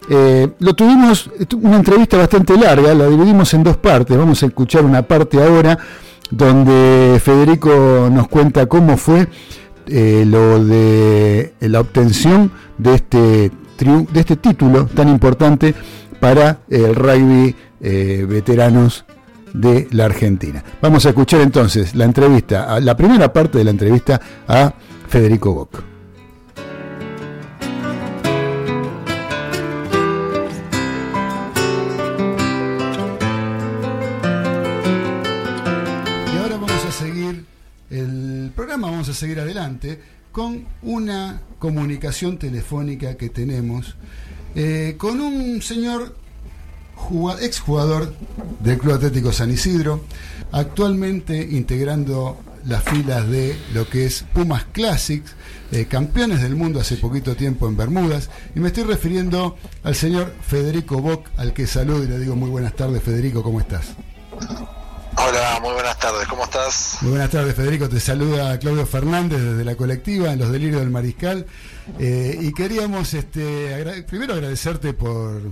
Eh, lo tuvimos, una entrevista bastante larga, la dividimos en dos partes, vamos a escuchar una parte ahora donde Federico nos cuenta cómo fue eh, lo de la obtención de este de este título tan importante para el rugby eh, veteranos de la Argentina. Vamos a escuchar entonces la entrevista, la primera parte de la entrevista a Federico Bock. Y ahora vamos a seguir el programa, vamos a seguir adelante con una comunicación telefónica que tenemos eh, con un señor exjugador del Club Atlético San Isidro, actualmente integrando las filas de lo que es Pumas Classics, eh, campeones del mundo hace poquito tiempo en Bermudas, y me estoy refiriendo al señor Federico Bock, al que saludo y le digo muy buenas tardes, Federico, ¿cómo estás? Muy buenas tardes, ¿cómo estás? Muy buenas tardes, Federico. Te saluda Claudio Fernández desde la colectiva en Los Delirios del Mariscal. Eh, y queríamos este, primero agradecerte por,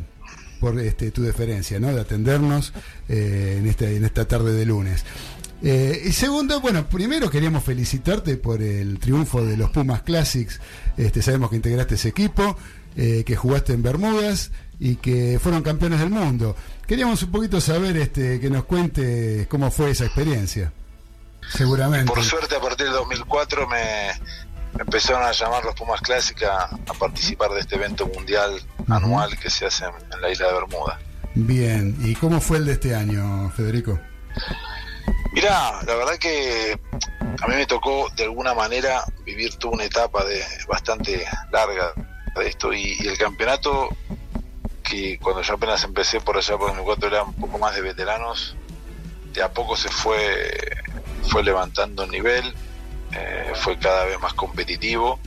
este, tu deferencia, de atendernos eh, en, este, en esta tarde de lunes. Eh, y segundo, bueno, primero queríamos felicitarte por el triunfo de los Pumas Classics. Sabemos que integraste ese equipo, que jugaste en Bermudas y que fueron campeones del mundo. Queríamos un poquito saber este, que nos cuente cómo fue esa experiencia. Seguramente. Por suerte, a partir del 2004 me, empezaron a llamar los Pumas Clásicas a participar de este evento mundial anual que se hace en, la isla de Bermuda. Bien, ¿y cómo fue el de este año, Federico? Mirá, la verdad que a mí me tocó de alguna manera vivir toda una etapa de bastante larga de esto y el campeonato cuando yo apenas empecé por allá por 2004 era un poco más de veteranos, de a poco se fue, fue levantando el nivel, eh, fue cada vez más competitivo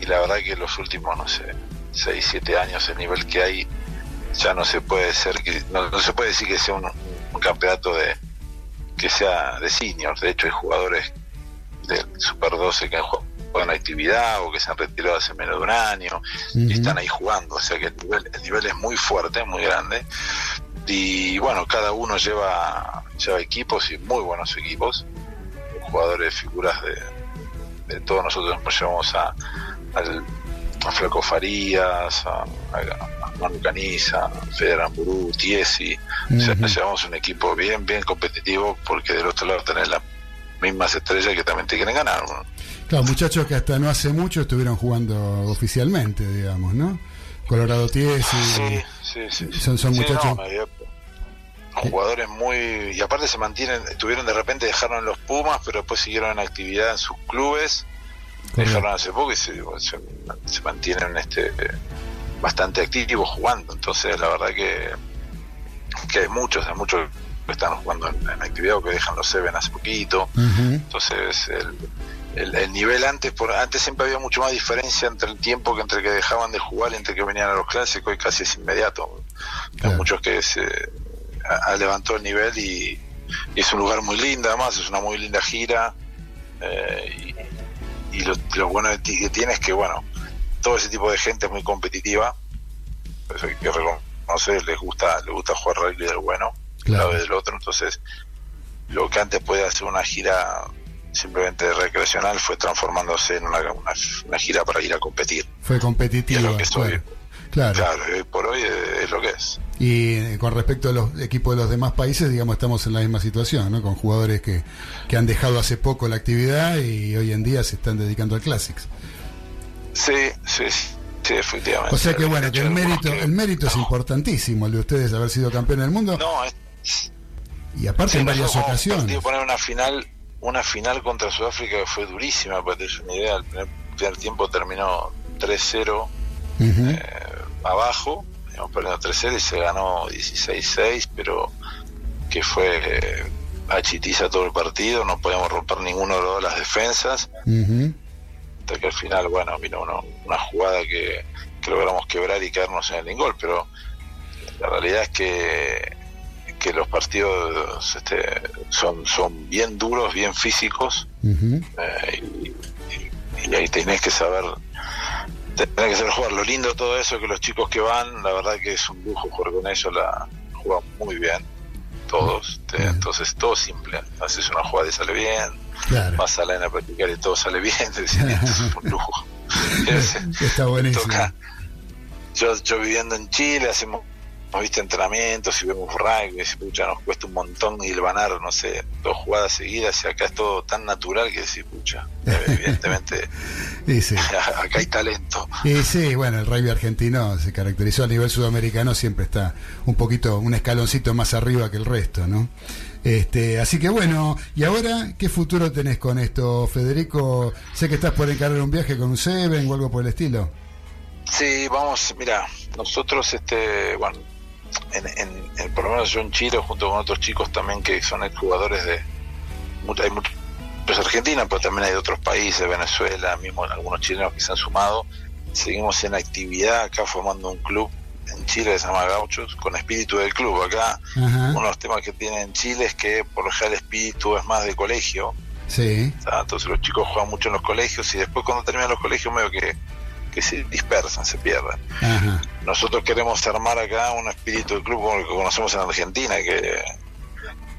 y la verdad que los últimos, no sé, 6, 7 años el nivel que hay ya no se puede ser que no, se puede decir que sea un, un campeonato de que sea de seniors, de hecho hay jugadores del Super 12 que han jugado en actividad o que se han retirado hace menos de un año y están ahí jugando, o sea que el nivel, el nivel es muy fuerte, muy grande. Y bueno, cada uno lleva, lleva equipos y muy buenos equipos, jugadores, figuras de, de todos nosotros nos llevamos a, al, a Flaco Farías, a, a Manu Caniza, a Feder Amburú, Tiesi, o sea, nos llevamos un equipo bien, bien competitivo porque del otro lado tenés las mismas estrellas que también te quieren ganar. ¿no? Claro, muchachos que hasta no hace mucho estuvieron jugando oficialmente, digamos, ¿no? Colorado Tiesi. Sí, sí, sí. Son, son muchachos. no, me había- jugadores muy y aparte se mantienen estuvieron de repente dejaron los Pumas pero después siguieron en actividad en sus clubes dejaron hace poco y se, se, se mantienen este bastante activos jugando entonces la verdad que que hay muchos hay muchos están jugando en, en actividad o que dejan los Seven hace poquito. Entonces el, el, el nivel antes por antes siempre había mucho más diferencia entre el tiempo que entre que dejaban de jugar y entre que venían a los clásicos y casi es inmediato. Hay muchos que se ha- ha levantó el nivel y, y es un lugar muy lindo además es una muy linda gira eh, y, y lo, lo bueno que tiene es que bueno todo ese tipo de gente es muy competitiva. Eso hay que reconocer les gusta les gusta jugar rugby del bueno Claro. la del otro entonces lo que antes podía ser una gira simplemente recreacional fue transformándose en una, una, una gira para ir a competir Fue competitiva. que soy. claro. Claro. por hoy es, lo que es Y eh, con respecto a los equipos de los demás países, digamos, estamos en la misma situación, ¿no? Con jugadores que, que han dejado hace poco la actividad y hoy en día se están dedicando al Classics. sí sí sí, efectivamente O sea que bueno, que el mérito, el mérito es importantísimo, el de ustedes haber sido campeón del mundo. No, es- Y aparte Sí, en varias ocasiones. poner una final, una final contra Sudáfrica que fue durísima, para tener una idea, el primer, primer tiempo terminó 3-0 Ujú. eh, abajo, íbamos perdiendo 3-0 y se ganó 16-6, pero que fue eh, a chitiza todo el partido, no podíamos romper ninguno de los dos las defensas, hasta que al final, bueno, vino uno- una jugada que, que logramos quebrar y caernos en el gol, pero la realidad es que, que los partidos este, son, son bien duros, bien físicos, eh, y, y- y ahí tenés que saber tenés que saber jugar. Lo lindo de todo eso es que los chicos que van, la verdad que es un lujo jugar con ellos, la juegan muy bien, todos, te- entonces todo simple, haces una jugada y sale bien, Claro. vas a la a practicar y todo sale bien, te dicen, esto es un lujo. Es- Está buenísimo. toca. Yo, yo viviendo en Chile, hacemos hemos visto entrenamientos y vemos rugby, pucha, nos cuesta un montón hilvanar, no sé, dos jugadas seguidas y acá es todo tan natural que decir, pucha, evidentemente Y sí. acá hay talento. Y sí, bueno, el rugby argentino se caracterizó a nivel sudamericano, siempre está un poquito, un escaloncito más arriba que el resto, ¿no? Este, así que bueno, y ahora, ¿qué futuro tenés con esto, Federico? Sé que estás por encargar un viaje con un Seven o algo por el estilo. Sí, vamos, mira, nosotros, este, bueno, en, en, en- por lo menos yo en Chile, junto con otros chicos también que son jugadores de, hay muchos argentinos, pero también hay de otros países, Venezuela, mismo algunos chilenos que se han sumado, seguimos en actividad acá formando un club en Chile que se llama Gauchos, con espíritu del club. Acá Ajá. uno de los temas que tiene en Chile es que por lo general el espíritu es más de colegio, Sí. ¿tá? entonces los chicos juegan mucho en los colegios y después cuando terminan los colegios medio que, que se dispersan, se pierden. Ajá. Nosotros queremos armar acá un espíritu del club como el que conocemos en Argentina, que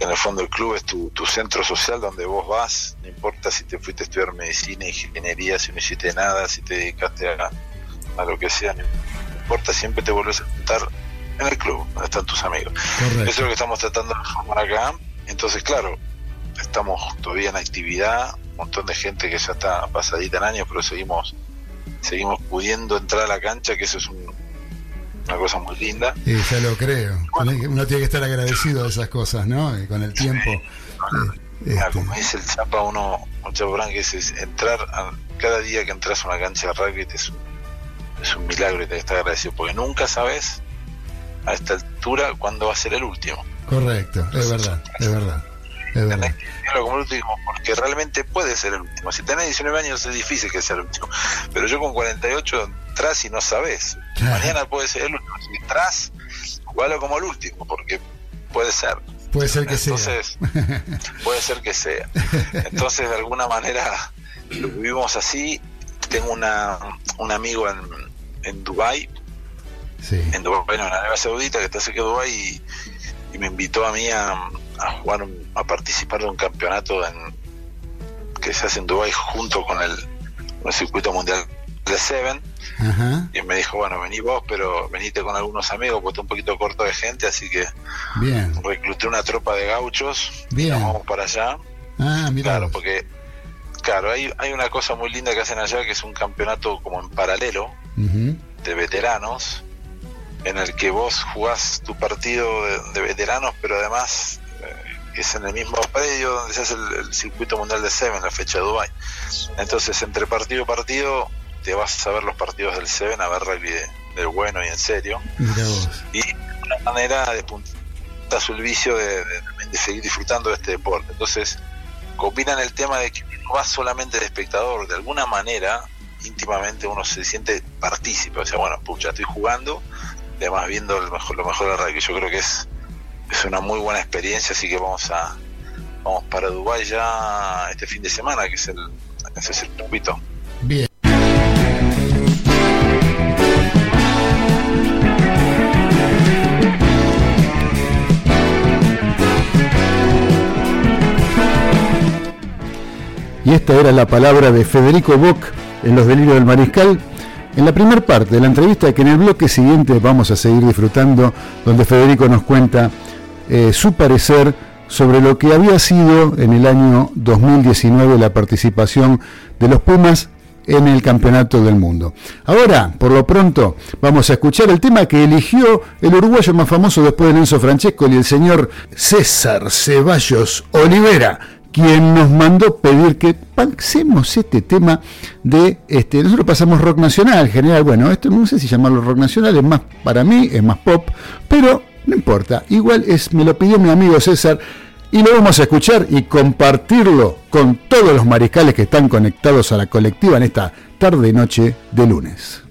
en el fondo el club es tu, tu centro social donde vos vas, no importa si te fuiste a estudiar medicina, ingeniería, si no hiciste nada, si te dedicaste a, a lo que sea, no importa, siempre te vuelves a juntar en el club, donde están tus amigos. Correcto. Eso es lo que estamos tratando de formar acá. Entonces, claro, estamos todavía en actividad, un montón de gente que ya está pasadita en años, pero seguimos seguimos pudiendo entrar a la cancha, que eso es un- una cosa muy linda. Y ya lo creo. Que- Uno tiene que estar agradecido de esas cosas, ¿no? Y con el tiempo. Eh, Mira, este, como dice el Chapa, uno, Chapa Branco, es, entrar, a- cada día que entras a una cancha de rugby es un, es un milagro y que estar agradecido, porque nunca sabes a esta altura cuándo va a ser el último. correcto, es verdad, es verdad. Es verdad. Tenés que vivirlo como el último, porque realmente puede ser el último. Si tenés 19 años es difícil que sea el último. Pero yo con 48 entras y no sabes. Mañana puede ser el último. Si entras, jugalo como el último, porque puede ser. Puede ser que Entonces, puede ser que sea. Entonces, de alguna manera, lo vivimos así. Tengo una, un amigo en, en Dubai Sí. en Dubái, bueno, en Arabia Saudita, que está cerca de Dubái, y, y me invitó a mí a, a jugar, un- a participar de un campeonato en, que se hace en Dubái junto con el, el circuito mundial de Seven. Ajá. Y me dijo, bueno, vení vos, pero venite con algunos amigos, porque está un poquito corto de gente, así que Bien. recluté una tropa de gauchos y nos vamos para allá. Ah, mira. Claro, porque, claro, hay, hay una cosa muy linda que hacen allá, que es un campeonato como en paralelo, de veteranos en el que vos jugás tu partido de, de veteranos, pero además eh, es en el mismo predio donde se hace el, el circuito mundial de Seven, la fecha de Dubai. Entonces, entre partido y partido, te vas a ver los partidos del Seven, a ver rugby de- del bueno y en serio. Y una manera de puntar su el vicio de, de- de seguir disfrutando de este deporte. Entonces, combinan el tema de que no vas solamente de espectador, de alguna manera, íntimamente uno se siente partícipe. O sea, bueno, pucha, estoy jugando, además viendo el mejor, lo mejor del rugby. Yo creo que es, es una muy buena experiencia, así que vamos a vamos para Dubái ya este fin de semana, que es el, es el circuito. Bien. Y esta era la palabra de Federico Bock en Los Delirios del Mariscal. En la primera parte de la entrevista, que en el bloque siguiente vamos a seguir disfrutando, donde Federico nos cuenta eh, su parecer sobre lo que había sido en el año 2019 la participación de los Pumas en el Campeonato del Mundo. Ahora, por lo pronto, vamos a escuchar el tema que eligió el uruguayo más famoso después de Enzo Francesco y el señor César Ceballos Olivera, quien nos mandó pedir que pasemos este tema de este nosotros pasamos rock nacional en general bueno esto no sé si llamarlo rock nacional es más para mí es más pop pero no importa igual es me lo pidió mi amigo César y lo vamos a escuchar y compartirlo con todos los mariscales que están conectados a la colectiva en esta tarde noche de lunes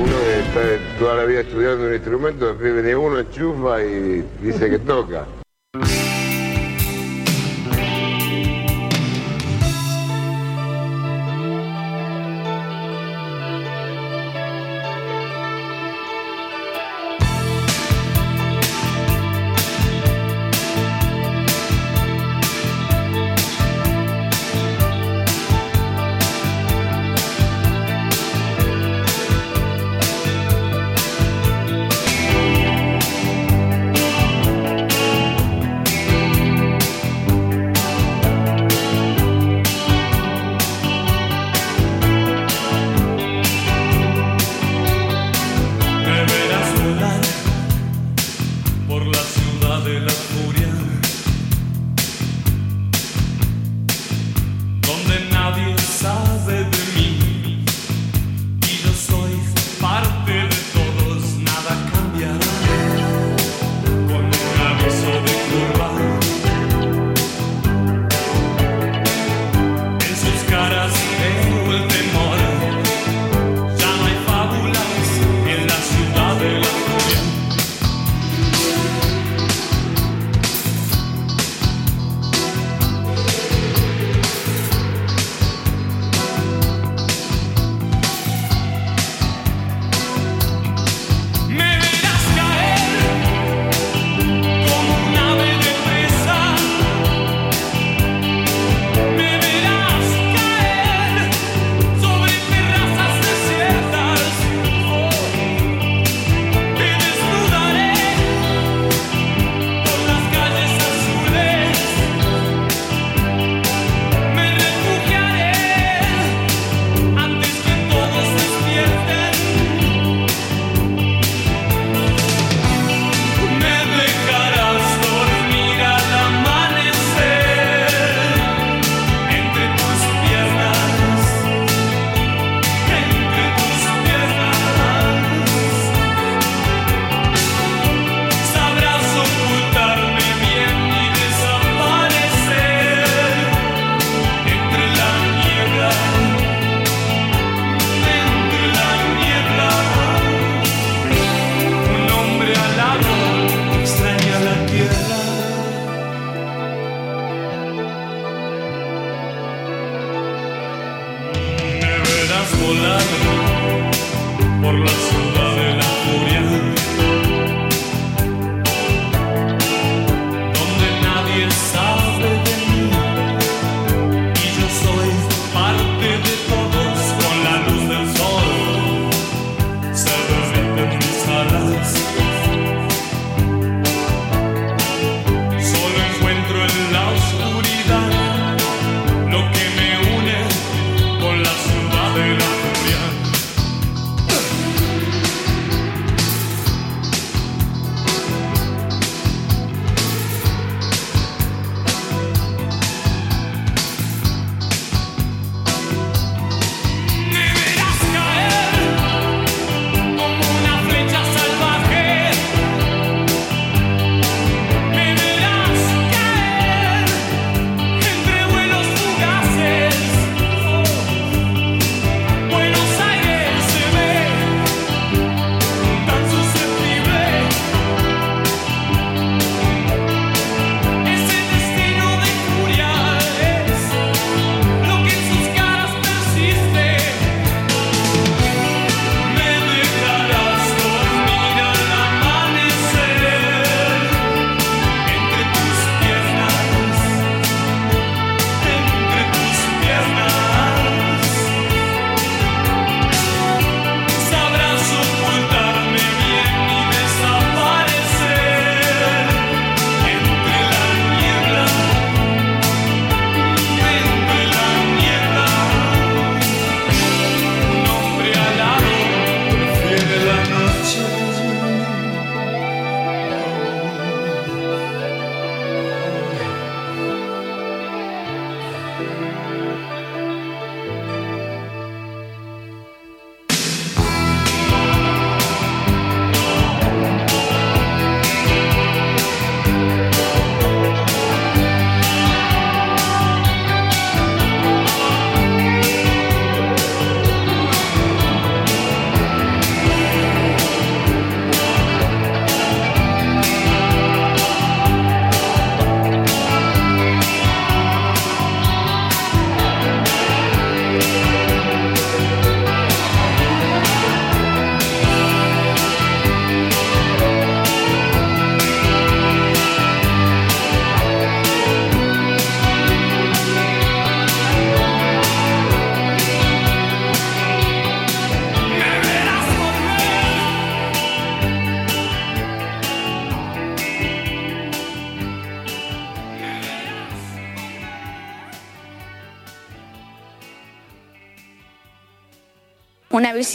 Uno está toda la vida estudiando un instrumento, después viene uno, enchufa y dice que toca.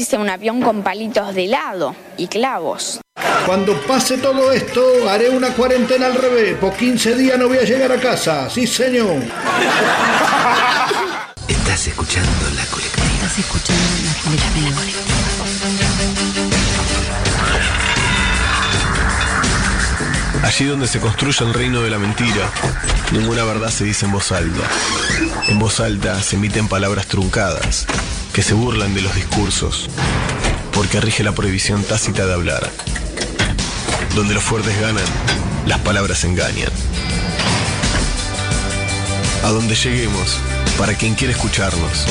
Hice un avión con palitos de helado y clavos. Cuando pase todo esto, haré una cuarentena al revés. Por 15 días no voy a llegar a casa. Sí, señor. Estás escuchando la colectiva. Estás escuchando la colectiva. Allí donde se construye el reino de la mentira, ninguna verdad se dice en voz alta. En voz alta se emiten palabras truncadas, que se burlan de los discursos, porque rige la prohibición tácita de hablar. Donde los fuertes ganan, las palabras engañan. A donde lleguemos, para quien quiera escucharnos.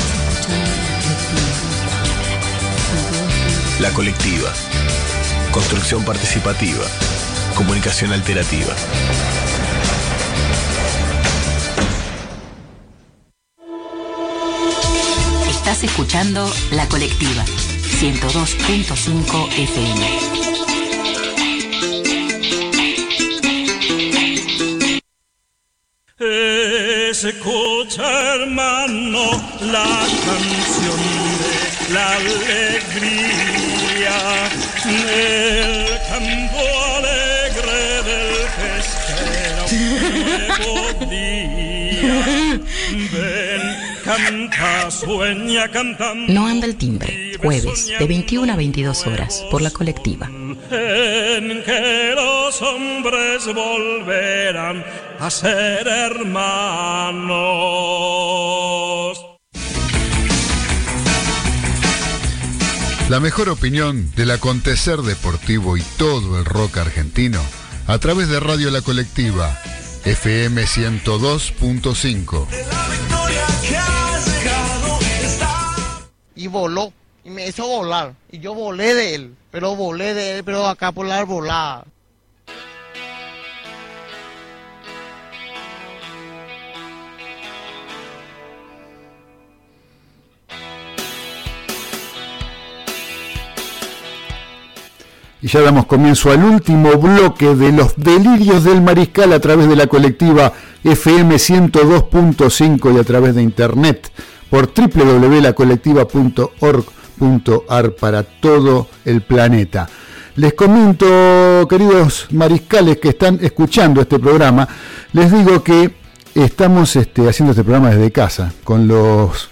La colectiva. Construcción participativa. Comunicación alterativa. Estás escuchando La Colectiva, 102.5 FM. Escucha hermano la canción de la alegría, el canto alegre del pesquero, nuevo día. canta, sueña, canta. No anda el timbre, jueves de 21 a 22 horas por La Colectiva. en que los hombres volverán a ser hermanos. La mejor opinión del acontecer deportivo y todo el rock argentino a través de Radio La Colectiva, FM 102.5. Y voló. Y me hizo volar. Y yo volé de él. Pero volé de él, pero acá por la arbolada. Y ya damos comienzo al último bloque de los delirios del mariscal a través de la colectiva FM 102.5 y a través de internet por www.lacolectiva.org.ar para todo el planeta. Les comento, queridos mariscales que están escuchando este programa, les digo que estamos este, haciendo este programa desde casa, con los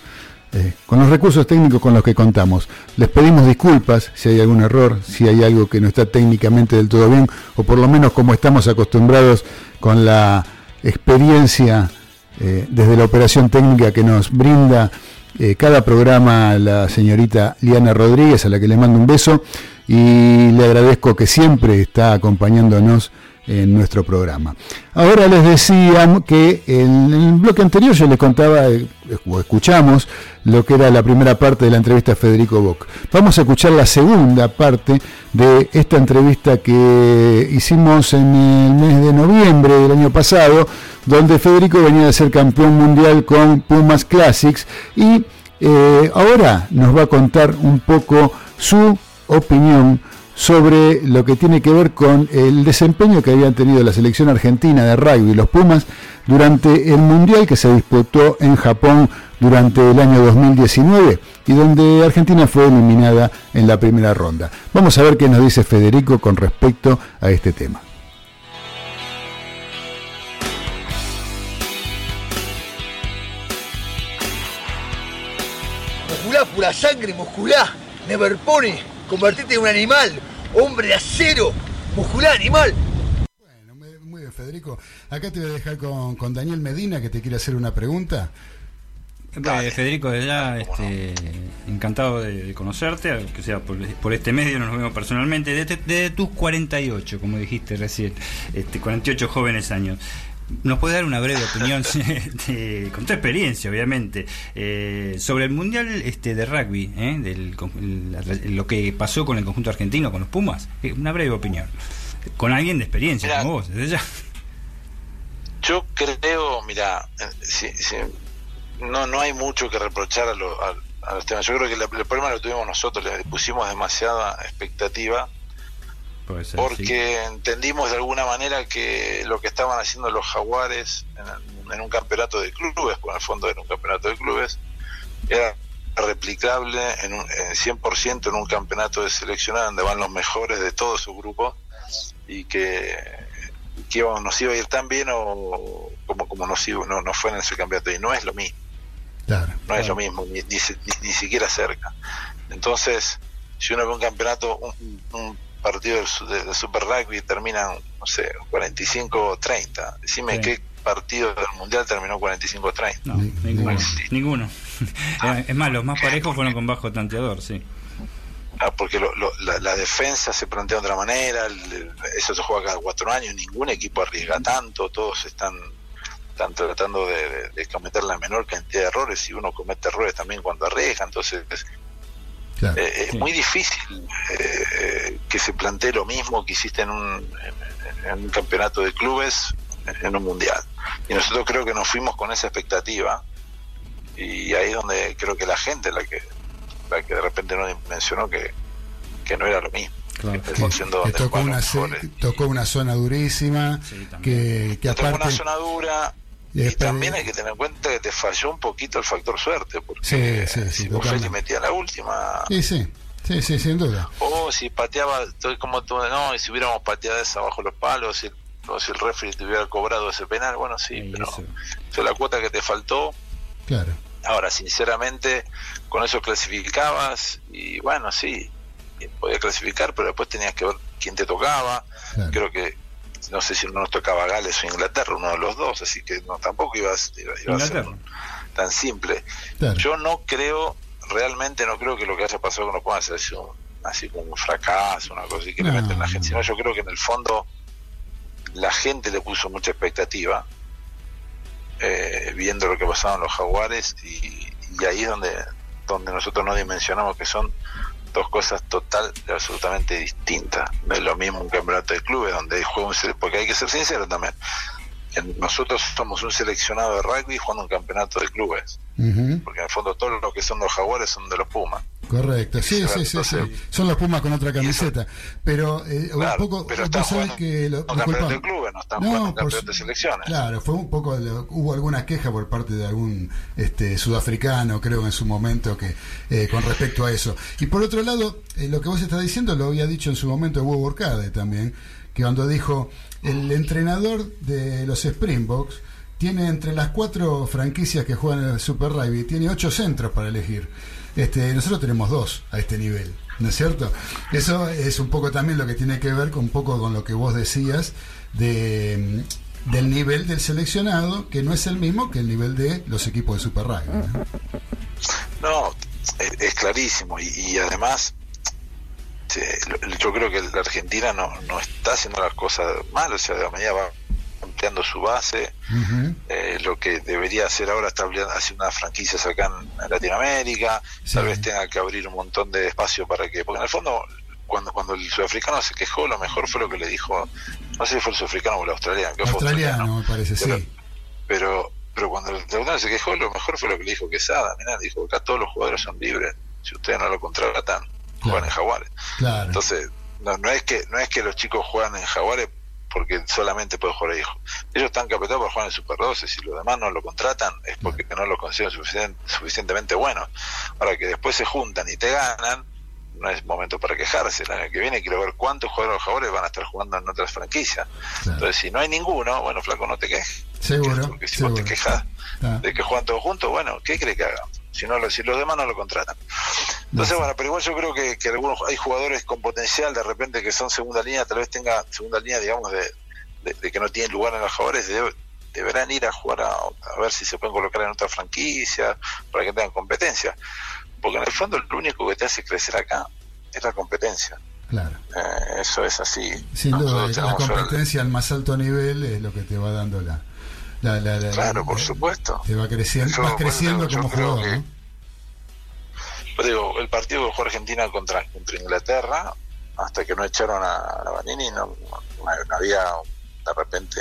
eh, con los recursos técnicos con los que contamos. Les pedimos disculpas si hay algún error, si hay algo que no está técnicamente del todo bien, o por lo menos como estamos acostumbrados con la experiencia eh, desde la operación técnica que nos brinda eh, cada programa la señorita Liana Rodríguez, a la que le mando un beso, y le agradezco que siempre está acompañándonos en nuestro programa. Ahora les decía que en el bloque anterior yo les contaba eh, o escuchamos lo que era la primera parte de la entrevista a Federico Bock. Vamos a escuchar la segunda parte de esta entrevista que hicimos en el mes de noviembre del año pasado, donde Federico venía de ser campeón mundial con Pumas Classics y eh, ahora nos va a contar un poco su opinión sobre lo que tiene que ver con el desempeño que habían tenido la selección argentina de rugby y los Pumas durante el Mundial que se disputó en Japón durante el año 2019 y donde Argentina fue eliminada en la primera ronda. Vamos a ver qué nos dice Federico con respecto a este tema. Musculá, pura sangre, musculá. Never pone. Convertirte en un animal. Hombre de acero. Musculá, animal. Muy bien, Federico. Acá te voy a dejar con, con Daniel Medina que te quiere hacer una pregunta. Eh, Federico, de ya este, encantado de, de conocerte, que sea por, por este medio nos vemos personalmente, desde, desde tus 48, como dijiste recién, este, 48 jóvenes años. ¿Nos puedes dar una breve opinión, de- con tu experiencia, obviamente, eh, sobre el Mundial este, de Rugby, eh, del, la- lo que pasó con el conjunto argentino, con los Pumas? Eh, Una breve opinión. Con alguien de experiencia, Mirá. como vos, desde ya. Yo creo, mira, eh, si- si- no no hay mucho que reprochar a, lo- a- a los temas. Yo creo que la- el problema lo tuvimos nosotros, le pusimos demasiada expectativa Puede ser, porque entendimos de alguna manera que lo que estaban haciendo los jaguares en, en un campeonato de clubes, con el fondo era un campeonato de clubes, era replicable en, un, en 100% en un campeonato de seleccionado donde van los mejores de todo su grupo y que, que íbamos- nos iba a ir tan bien o como, como nos iba, no, no fue en ese campeonato. Y no es lo mismo. No es lo mismo, ni, ni ni- ni siquiera cerca. Entonces, si uno ve un campeonato, un, un partido de, su- de- Super Rugby termina, no sé, 45-30, decime Sí. qué partido del Mundial terminó 45-30. No, ninguno. ninguno. es más, los más parejos fueron con bajo tanteador, sí. Ah, porque lo- lo- la, la defensa se plantea de otra manera, el- el- eso se juega cada cuatro años, ningún equipo arriesga tanto, todos están, están tratando de, de- de cometer la menor cantidad de errores y uno comete errores también cuando arriesga, entonces eh, es muy difícil eh, que se plantee lo mismo que hiciste en un, en, en un campeonato de clubes en un mundial. Y nosotros creo que nos fuimos con esa expectativa y ahí es donde creo que la gente la que la que de repente no dimensionó que, que no era lo mismo. Claro. Que Que tocó una, tocó zona durísima, que, que Te tocó aparte... una zona dura y también hay que tener en cuenta que te falló un poquito el factor suerte, porque Sí, sí, sí, si totalmente. metía la última, Sí, sí, sí, sí, sin duda. o si pateaba, todo como tú, no, y si hubiéramos pateado esa bajo los palos, si, o si el referee te hubiera cobrado ese penal, bueno, sí, pero la cuota que te faltó. Claro. Ahora, sinceramente, con eso clasificabas y bueno, sí, podía clasificar, pero después tenías que ver quién te tocaba. Creo que, no sé si no nos tocaba Gales o Inglaterra, uno de los dos, así que no tampoco ibas, iba, iba a ser tan simple. Claro. Yo no creo, realmente no creo que lo que haya pasado con los Pumas haya sido así como un fracaso, una cosa así que le meten la gente, sino yo creo que en el fondo la gente le puso mucha expectativa eh, viendo lo que pasaban los jaguares y, y ahí es donde donde nosotros no dimensionamos que son dos cosas total absolutamente distintas. No es lo mismo un campeonato de clubes donde juega un porque hay que ser sincero también. Nosotros somos un seleccionado de rugby jugando un campeonato de clubes, Ujú, porque en el fondo todos los que son los jaguares son de los Pumas. Correcto, sí, sí, sí, sí. Son los Pumas con otra camiseta. Pero eh, un Claro, poco, pero vos sabés que... Lo, un campeonato disculpa. de clubes, no están No, un por de selecciones. Claro, fue un poco, hubo alguna queja por parte de algún este, sudafricano, creo, en su momento, que eh, con respecto a eso. Y por otro lado, eh, lo que vos estás diciendo lo había dicho en su momento Hugo Borcade también, que cuando dijo, el entrenador de los Springboks tiene entre las cuatro franquicias que juegan en el Super Rugby, tiene ocho centros para elegir. Este, nosotros tenemos dos a este nivel, ¿no es cierto? Eso es un poco también lo que tiene que ver con un poco con lo que vos decías de, del nivel del seleccionado, que no es el mismo que el nivel de los equipos de Super Rugby. ¿no? Es, clarísimo y, y además lo- yo creo que la Argentina no, no está haciendo las cosas mal, o sea, de la manera va su base, eh, lo que debería hacer ahora está haciendo unas franquicias acá en, Latinoamérica, tal vez tenga que abrir un montón de espacio para que, porque en el fondo cuando cuando el sudafricano se quejó, lo mejor fue lo que le dijo, no sé si fue el sudafricano o el australiano, que fue Australiano, me parece, sí. pero pero cuando el australiano se quejó, lo mejor fue lo que le dijo Quesada, mirá, dijo, acá todos los jugadores son libres, si ustedes no lo contratan, juegan en Jaguares. Claro. Entonces, no, no es que no es que los chicos juegan en Jaguares porque solamente pueden jugar ahí. Ellos están capacitados para jugar en Super 12, si los demás no lo contratan es porque no lo consideran suficien- suficientemente bueno. Ahora que después se juntan y te ganan, no es momento para quejarse. El año que viene quiero ver cuántos jugadores van a estar jugando en otras franquicias. Entonces, si no hay ninguno, bueno, flaco, no te quejes. Seguro, Porque si vos te quejas de que juegan todos juntos, bueno, ¿qué cree que hagan? Si, no, lo- si los demás no lo contratan. Entonces, bueno, pero igual yo creo que, que algunos hay jugadores con potencial de repente que son segunda línea, tal vez tenga segunda línea, digamos, de, de- de que no tienen lugar en los jugadores, de- deberán ir a jugar a, a ver si se pueden colocar en otra franquicia para que tengan competencia. Porque en el fondo lo único que te hace crecer acá es la competencia. Claro. Eh, eso es así. Sin duda, Nosotros la tenemos suerte. competencia al más alto nivel es lo que te va dando la... la, la- la- Claro, por la- supuesto. Te va creciendo, Yo- vas creciendo como jugador, que- digo, el partido que jugó Argentina contra, contra Inglaterra, hasta que no echaron a, a Vanini, no, no- había de repente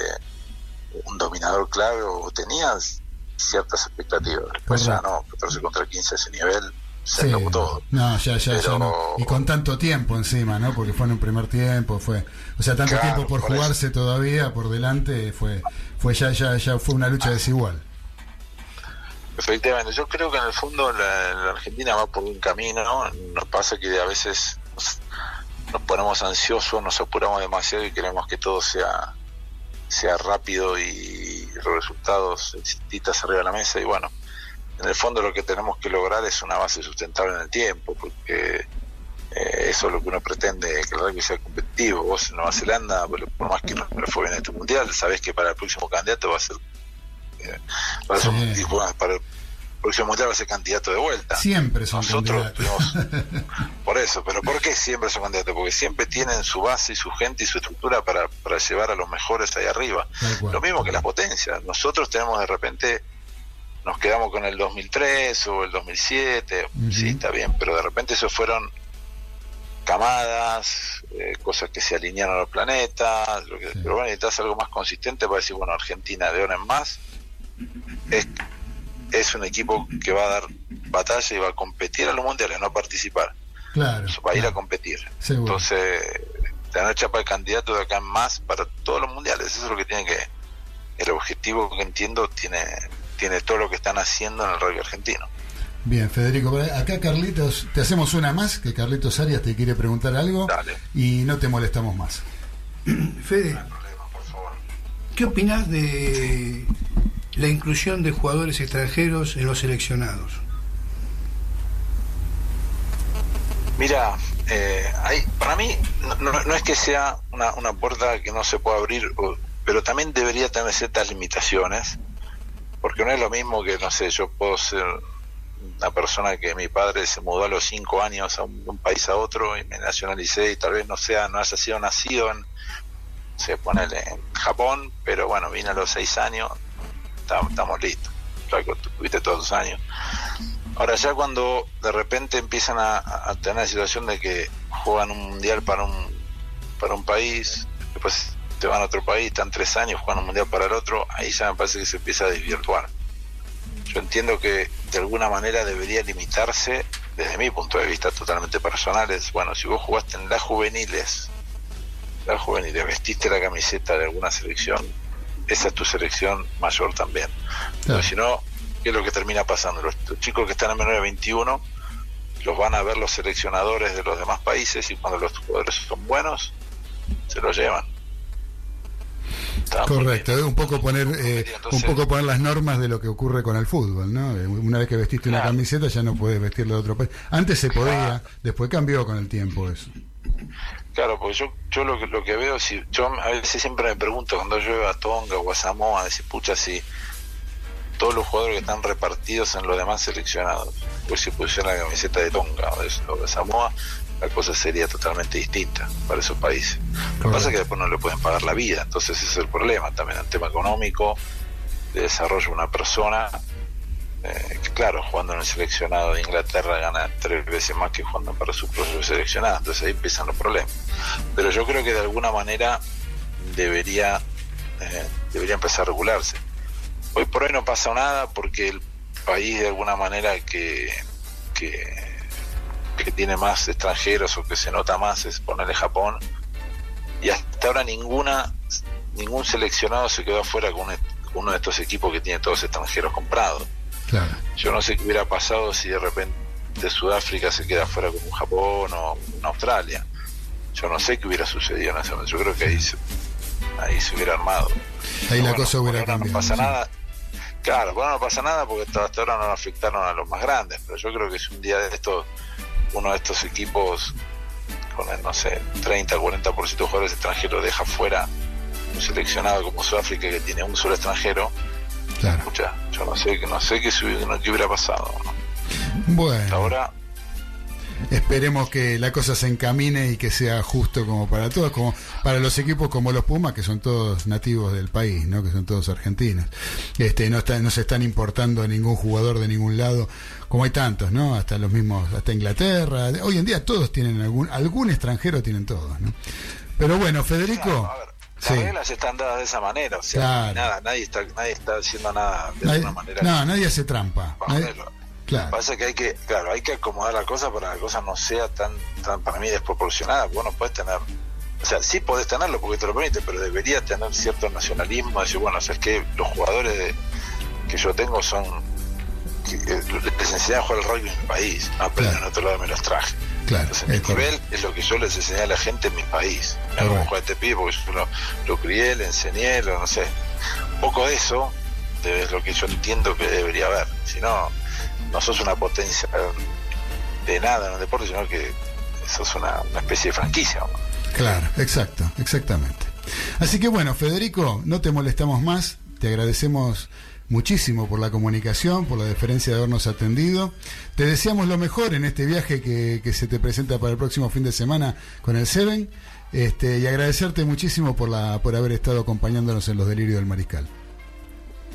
un dominador clave o tenías ciertas expectativas. Después ya no, 14 contra 15 a ese nivel, se Sí. todo. No, ya, ya, ya no. Y con tanto tiempo encima, ¿no? Porque fue en un primer tiempo, fue, o sea, tanto Claro, tiempo por, por eso. jugarse todavía por delante, fue, fue ya, ya, ya fue una lucha desigual. Efectivamente, yo creo que en el fondo la, la Argentina va por un camino, ¿no? Nos pasa que a veces nos, nos ponemos ansiosos, nos apuramos demasiado y queremos que todo sea sea rápido y los resultados exititas arriba de la mesa y bueno, en el fondo lo que tenemos que lograr es una base sustentable en el tiempo, porque eh, eso es lo que uno pretende, que el rugby sea competitivo. Vos en Nueva Zelanda, por por más que no le fue bien este mundial, sabés que para el próximo candidato va a ser, eh, va a ser bueno, para el próximo mundial va a ser candidato de vuelta. Siempre son Nosotros candidatos. Por eso, pero ¿por qué siempre son candidatos? Porque siempre tienen su base y su gente y su estructura para, para llevar a los mejores ahí arriba. Lo mismo que las potencias. Nosotros tenemos de repente, nos quedamos con el 2003 o el 2007, sí, está bien, pero de repente eso fueron camadas, eh, cosas que se alinearon al planeta, lo que, pero bueno, necesitas algo más consistente para decir, bueno, Argentina de ahora en más es, es un equipo que va a dar batalla y va a competir a los mundiales, no a participar Claro. va a ir a competir. Seguro. Entonces, te van a echar para el candidato de acá en más para todos los mundiales. Eso es lo que tiene que. El objetivo que entiendo tiene tiene todo lo que están haciendo en el rugby argentino. Bien, Federico, acá Carlitos, te hacemos una más, que Carlitos Arias te quiere preguntar algo y no te molestamos más. Fede, ¿qué opinas de la inclusión de jugadores extranjeros en los seleccionados? Mira, eh, hay, para mí no, no- no es que sea una, una puerta que no se pueda abrir, pero también debería tener ciertas limitaciones, porque no es lo mismo que, no sé, yo puedo ser una persona que mi padre se mudó a los cinco años a un, un país a otro y me nacionalicé y tal vez no sea, no haya sido nacido en, se pone en Japón, pero bueno, vine a los seis años, estamos, estamos listos, tuviste todos los años. Ahora ya cuando de repente empiezan a, a tener la situación de que juegan un mundial para un para un país, después te van a otro país, están tres años jugando un mundial para el otro, ahí ya me parece que se empieza a desvirtuar. Yo entiendo que de alguna manera debería limitarse, desde mi punto de vista totalmente personal, es, bueno, si vos jugaste en las juveniles, las juveniles, vestiste la camiseta de alguna selección, esa es tu selección mayor también. Pero si no, ¿qué es lo que termina pasando? Los, los chicos que están en menor de 21 los van a ver los seleccionadores de los demás países y cuando los jugadores son buenos, se los llevan. Correcto, es un poco poner eh, un poco poner las normas de lo que ocurre con el fútbol, ¿no? Eh, Una vez que vestiste una camiseta ya no puedes vestirla de otro país. Antes se podía, después cambió con el tiempo eso. Claro, porque yo, yo lo, que, lo que veo, si yo a veces siempre me pregunto cuando yo veo a Tonga o a Samoa, decir, pucha, si todos los jugadores que están repartidos en los demás seleccionados, pues si pusieran la camiseta de Tonga o de, o de Samoa, la cosa sería totalmente distinta para esos países. Lo que pasa es que después no le pueden pagar la vida, entonces ese es el problema también, el tema económico, de desarrollo de una persona. eh, que claro, jugando en el seleccionado de Inglaterra gana tres veces más que jugando para su propio seleccionado, entonces ahí empiezan los problemas. Pero yo creo que de alguna manera debería, eh, debería empezar a regularse. Hoy por hoy no pasa nada porque el país de alguna manera que, que, que tiene más extranjeros o que se nota más es ponerle Japón y hasta ahora ninguna ningún seleccionado se quedó afuera con, un- con uno de estos equipos que tiene todos extranjeros comprados. Claro. Yo no sé qué hubiera pasado si de repente Sudáfrica se queda afuera con un Japón o una Australia. Yo no sé qué hubiera sucedido en ese momento. Yo creo que ahí se, ahí se hubiera armado. Ahí la cosa hubiera cambiado. No pasa sí. nada. Claro, bueno, no pasa nada porque hasta hasta ahora no afectaron a los más grandes, pero yo creo que es un día de estos, uno de estos equipos con el, no sé, 30, 40% de jugadores extranjeros deja fuera un seleccionado como Sudáfrica que tiene un solo extranjero. Claro. Escucha, yo no sé, no sé qué, hubiera- no, qué hubiera pasado. ¿no? Bueno, Ahora, esperemos que la cosa se encamine y que sea justo como para todos, como para los equipos como los Pumas, que son todos nativos del país, ¿no? que son todos argentinos. Este, no, están, no se están importando a ningún jugador de ningún lado, como hay tantos, ¿no? Hasta los mismos, hasta Inglaterra. Hoy en día todos tienen algún, algún extranjero tienen todos, ¿no? Pero bueno, Federico. las sí. reglas están dadas de esa manera, o sea, Claro. nada, nadie está, nadie está haciendo nada de Nadie- alguna manera. no, nadie hace trampa. Nadie- claro. Pasa que hay que, claro, hay que acomodar la cosa para que la cosa no sea tan, tan para mí desproporcionada. Vos no podés tener, o sea, sí podés tenerlo porque te lo permite, pero debería tener cierto nacionalismo, decir, bueno, o sea, es que los jugadores de- que yo tengo son, que, les enseñé a jugar el rugby en mi país, no aprenden en otro lado me los traje. Claro, Entonces, mi correcto. nivel es lo que yo les enseñé a la gente en mi país. Cómo Correcto. juega este pibe, porque yo lo, lo crié, le enseñé, lo, no sé. Un poco de eso es lo que yo entiendo que debería haber. Si no, no sos una potencia de nada en el deporte, sino que sos una, una especie de franquicia. ¿no? Claro, exacto, exactamente. Así que bueno, Federico, no te molestamos más, te agradecemos muchísimo por la comunicación, por la deferencia de habernos atendido. Te deseamos lo mejor en este viaje que, que se te presenta para el próximo fin de semana con el Seven. Este, y agradecerte muchísimo por la por haber estado acompañándonos en los delirios del mariscal.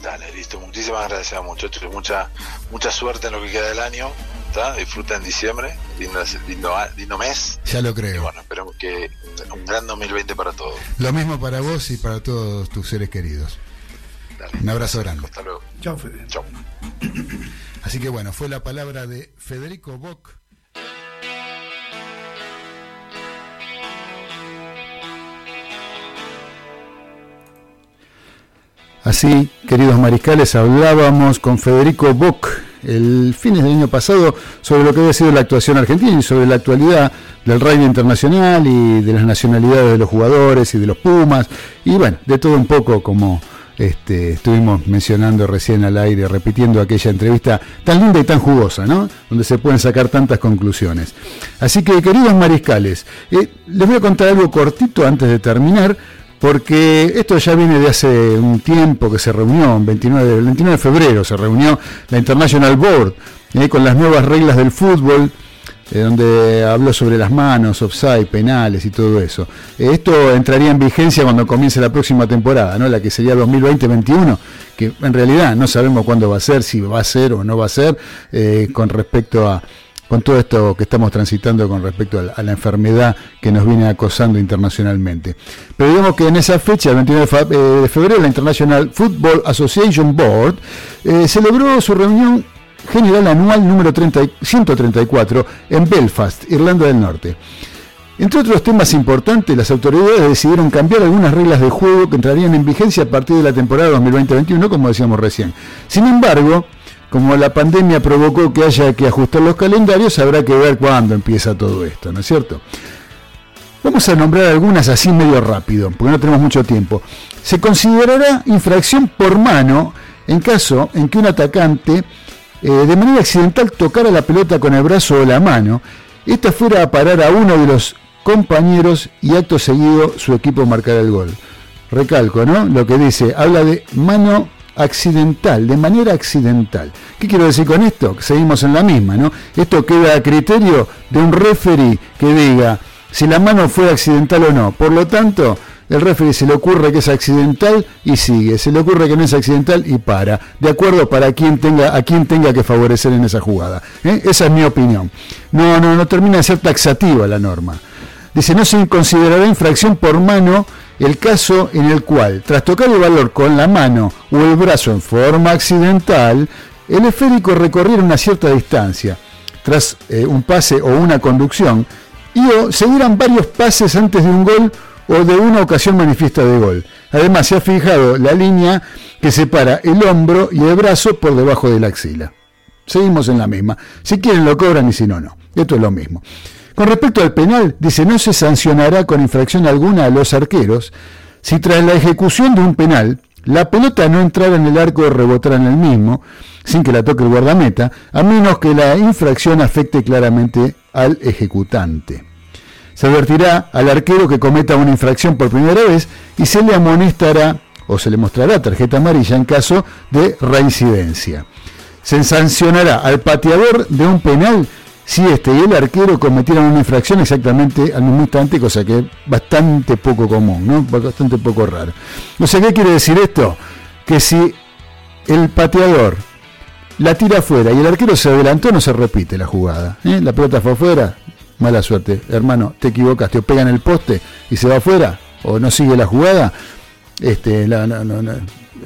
Dale, listo. Muchísimas gracias, muchachos. Mucha, mucha suerte en lo que queda del año. ¿tá? Disfruta en diciembre. Lindo, lindo, lindo mes. Ya lo Y creo. bueno, esperemos que un gran 2020 para todos. Lo mismo para vos y para todos tus seres queridos. Un abrazo grande. Hasta luego. Chao, Fede. Chao. Así que bueno, fue la palabra de Federico Bock. Así, queridos mariscales, hablábamos con Federico Bock el fines del año pasado sobre lo que había sido la actuación argentina y sobre la actualidad del rugby internacional y de las nacionalidades de los jugadores y de los Pumas y bueno, de todo un poco como este, estuvimos mencionando recién al aire, repitiendo aquella entrevista tan linda y tan jugosa, ¿no? Donde se pueden sacar tantas conclusiones. Así que, queridos mariscales, eh, les voy a contar algo cortito antes de terminar, porque esto ya viene de hace un tiempo que se reunió, el 29, el 29 de febrero se reunió la International Board eh, con las nuevas reglas del fútbol eh, donde habló sobre las manos, offside, penales y todo eso. Eh, esto entraría en vigencia cuando comience la próxima temporada, ¿no? la que sería 2020-21, que en realidad no sabemos cuándo va a ser, si va a ser o no va a ser, eh, con respecto a con todo esto que estamos transitando con respecto a la, a la enfermedad que nos viene acosando internacionalmente. Pero digamos que en esa fecha, el 29 de febrero, la International Football Association Board eh, celebró su reunión general anual número 30 y- 134 en Belfast, Irlanda del Norte. Entre otros temas importantes, las autoridades decidieron cambiar algunas reglas de juego que entrarían en vigencia a partir de la temporada 2020-2021, como decíamos recién. Sin embargo, como la pandemia provocó que haya que ajustar los calendarios, habrá que ver cuándo empieza todo esto, ¿no es cierto? Vamos a nombrar algunas así medio rápido, porque no tenemos mucho tiempo. Se considerará infracción por mano en caso en que un atacante eh, de manera accidental tocara la pelota con el brazo o la mano, esta fuera a parar a uno de los compañeros y acto seguido su equipo marcará el gol. Recalco, ¿no? Lo que dice, habla de mano accidental, de manera accidental. ¿Qué quiero decir con esto? Seguimos en la misma, ¿no? Esto queda a criterio de un referee que diga si la mano fue accidental o no. Por lo tanto, el referee se le ocurre que es accidental y sigue, se le ocurre que no es accidental y para, de acuerdo para quien tenga, a quien tenga que favorecer en esa jugada. ¿eh? Esa es mi opinión. No, no, no termina de ser taxativa la norma. Dice, no se considerará infracción por mano el caso en el cual, tras tocar el valor con la mano o el brazo en forma accidental, el esférico recorriera una cierta distancia, tras eh, un pase o una conducción, y o se dieran varios pases antes de un gol o de una ocasión manifiesta de gol. Además, se ha fijado la línea que separa el hombro y el brazo por debajo de la axila. Seguimos en la misma. Si quieren lo cobran y si no, no. Esto es lo mismo. Con respecto al penal, dice, no se sancionará con infracción alguna a los arqueros si tras la ejecución de un penal la pelota no entrara en el arco o rebotara en el mismo, sin que la toque el guardameta, a menos que la infracción afecte claramente al ejecutante. Se advertirá al arquero que cometa una infracción por primera vez y se le amonestará o se le mostrará tarjeta amarilla en caso de reincidencia. Se sancionará al pateador de un penal si este y el arquero cometieran una infracción exactamente al mismo instante, cosa que es bastante poco común, ¿no? bastante poco raro. O sea, ¿qué quiere decir esto? Que si el pateador la tira afuera y el arquero se adelantó, no se repite la jugada. ¿eh? La pelota fue afuera, mala suerte, hermano, te equivocaste, o pega en el poste y se va afuera, o no sigue la jugada, este, no, no, no-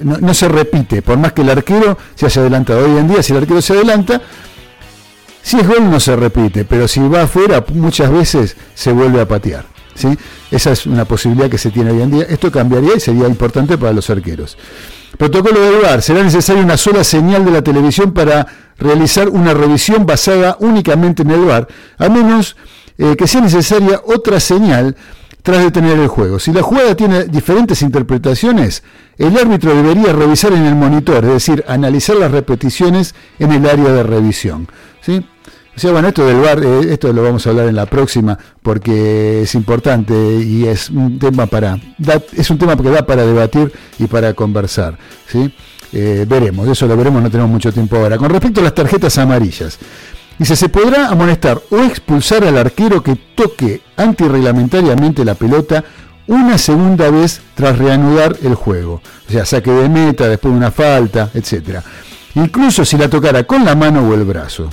no se repite, por más que el arquero se haya adelantado. Hoy en día, si el arquero se adelanta, si es gol no se repite, pero si va afuera muchas veces se vuelve a patear. ¿sí? Esa es una posibilidad que se tiene hoy en día. Esto cambiaría y sería importante para los arqueros. Protocolo del VAR. Será necesaria una sola señal de la televisión para realizar una revisión basada únicamente en el VAR, a menos eh, que sea necesaria otra señal tras detener el juego. Si la jugada tiene diferentes interpretaciones, el árbitro debería revisar en el monitor, es decir, analizar las repeticiones en el área de revisión. ¿sí? O sea, bueno, esto del VAR, eh, esto lo vamos a hablar en la próxima porque es importante y es un tema para da- es un tema que da para debatir y para conversar, ¿sí? Eh, veremos, eso lo veremos, no tenemos mucho tiempo ahora. Con respecto a las tarjetas amarillas, dice, se podrá amonestar o expulsar al arquero que toque antirreglamentariamente la pelota una segunda vez tras reanudar el juego. O sea, saque de meta, después de una falta, etcétera. Incluso si la tocara con la mano o el brazo.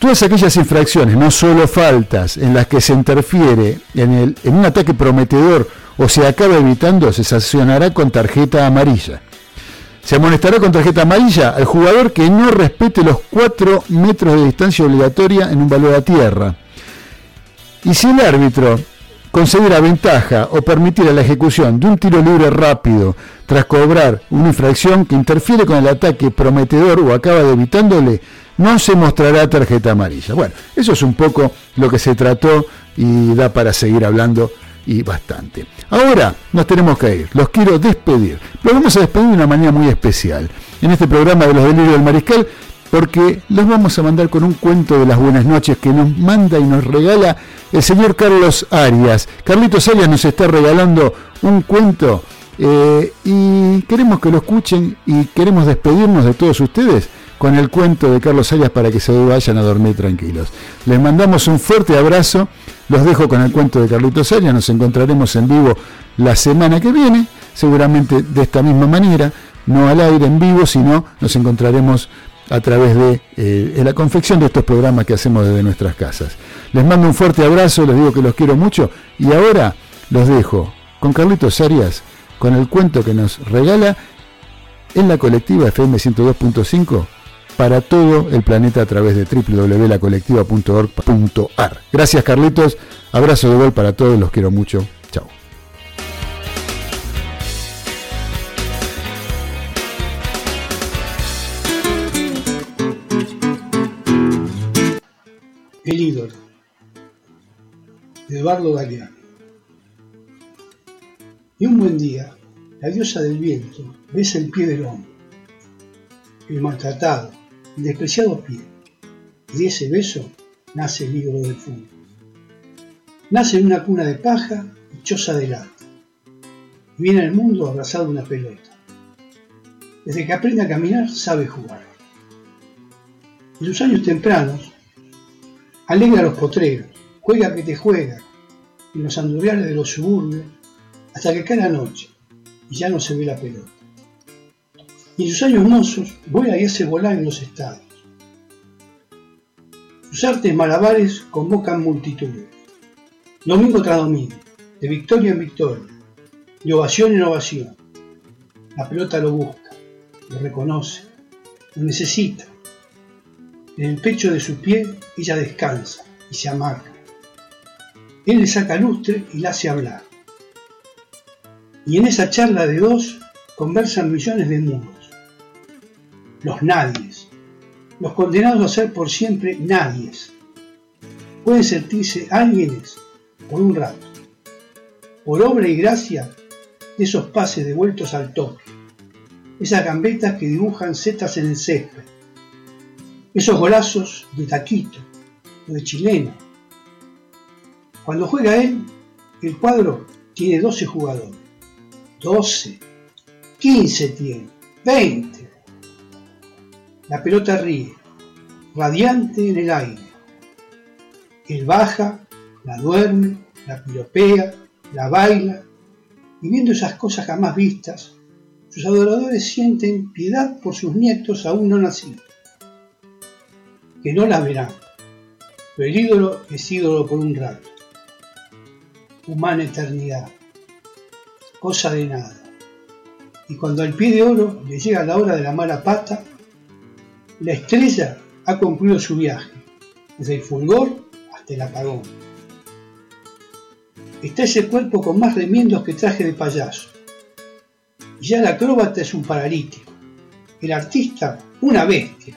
Todas aquellas infracciones, no solo faltas, en las que se interfiere en, el, en un ataque prometedor o se acaba evitando, se sancionará con tarjeta amarilla. Se amonestará con tarjeta amarilla al jugador que no respete los 4 metros de distancia obligatoria en un valor a tierra. Y si el árbitro concediera ventaja o permitiera la ejecución de un tiro libre rápido tras cobrar una infracción que interfiere con el ataque prometedor o acaba de evitándole, no se mostrará tarjeta amarilla. Bueno, eso es un poco lo que se trató y da para seguir hablando y bastante. Ahora nos tenemos que ir, los quiero despedir, pero vamos a despedir de una manera muy especial en este programa de los delirios del mariscal porque los vamos a mandar con un cuento de las buenas noches que nos manda y nos regala el señor Carlos Arias. Carlitos Arias nos está regalando un cuento eh, y queremos que lo escuchen y queremos despedirnos de todos ustedes con el cuento de Carlos Arias para que se vayan a dormir tranquilos. Les mandamos un fuerte abrazo, los dejo con el cuento de Carlitos Arias, nos encontraremos en vivo la semana que viene, seguramente de esta misma manera, no al aire en vivo, sino nos encontraremos a través de eh, la confección de estos programas que hacemos desde nuestras casas. Les mando un fuerte abrazo, les digo que los quiero mucho y ahora los dejo con Carlitos Arias, con el cuento que nos regala en la colectiva FM 102.5 para todo el planeta a través de www.lacolectiva.org.ar. Gracias Carlitos, abrazo de gol para todos, los quiero mucho. El ídolo de Eduardo Galeano. Y un buen día, la diosa del viento besa el pie del hombre, el maltratado, el despreciado pie, y de ese beso nace el ídolo del fútbol. Nace en una cuna de paja y choza de lata. Y viene al mundo abrazado de una pelota. Desde que aprende a caminar sabe jugar. En sus años tempranos, alegra a los potreros, juega que te juega, en los andurriales de los suburbios, hasta que cae la noche y ya no se ve la pelota. Y en sus años mozos vuela y hace volar en los estados. Sus artes malabares convocan multitudes, domingo tras domingo, de victoria en victoria, de ovación en ovación. La pelota lo busca, lo reconoce, lo necesita. En el pecho de su pie ella descansa y se amarga. Él le saca lustre y la hace hablar. Y en esa charla de dos conversan millones de mudos. Los nadies, los condenados a ser por siempre nadies. Pueden sentirse alguienes por un rato, por obra y gracia de esos pases devueltos al toque, esas gambetas que dibujan setas en el césped, esos golazos de taquito o de chileno. Cuando juega él, el cuadro tiene 12 jugadores. 12, 15 tiene, 20. La pelota ríe, radiante en el aire. Él baja, la duerme, la piropea, la baila, y viendo esas cosas jamás vistas, sus adoradores sienten piedad por sus nietos aún no nacidos, que no las verán, pero el ídolo es ídolo por un rato, humana eternidad, cosa de nada. Y cuando al pie de oro le llega la hora de la mala pata, la estrella ha concluido su viaje, desde el fulgor hasta el apagón. Está ese cuerpo con más remiendos que traje de payaso. Y ya el acróbata es un paralítico, el artista una bestia.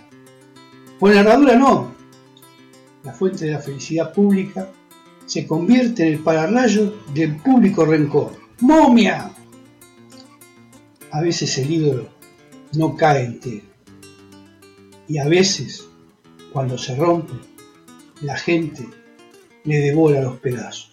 Con la herradura no. La fuente de la felicidad pública se convierte en el pararrayo del público rencor. ¡Momia! A veces el ídolo no cae entero. Y a veces, cuando se rompe, la gente le devora los pedazos.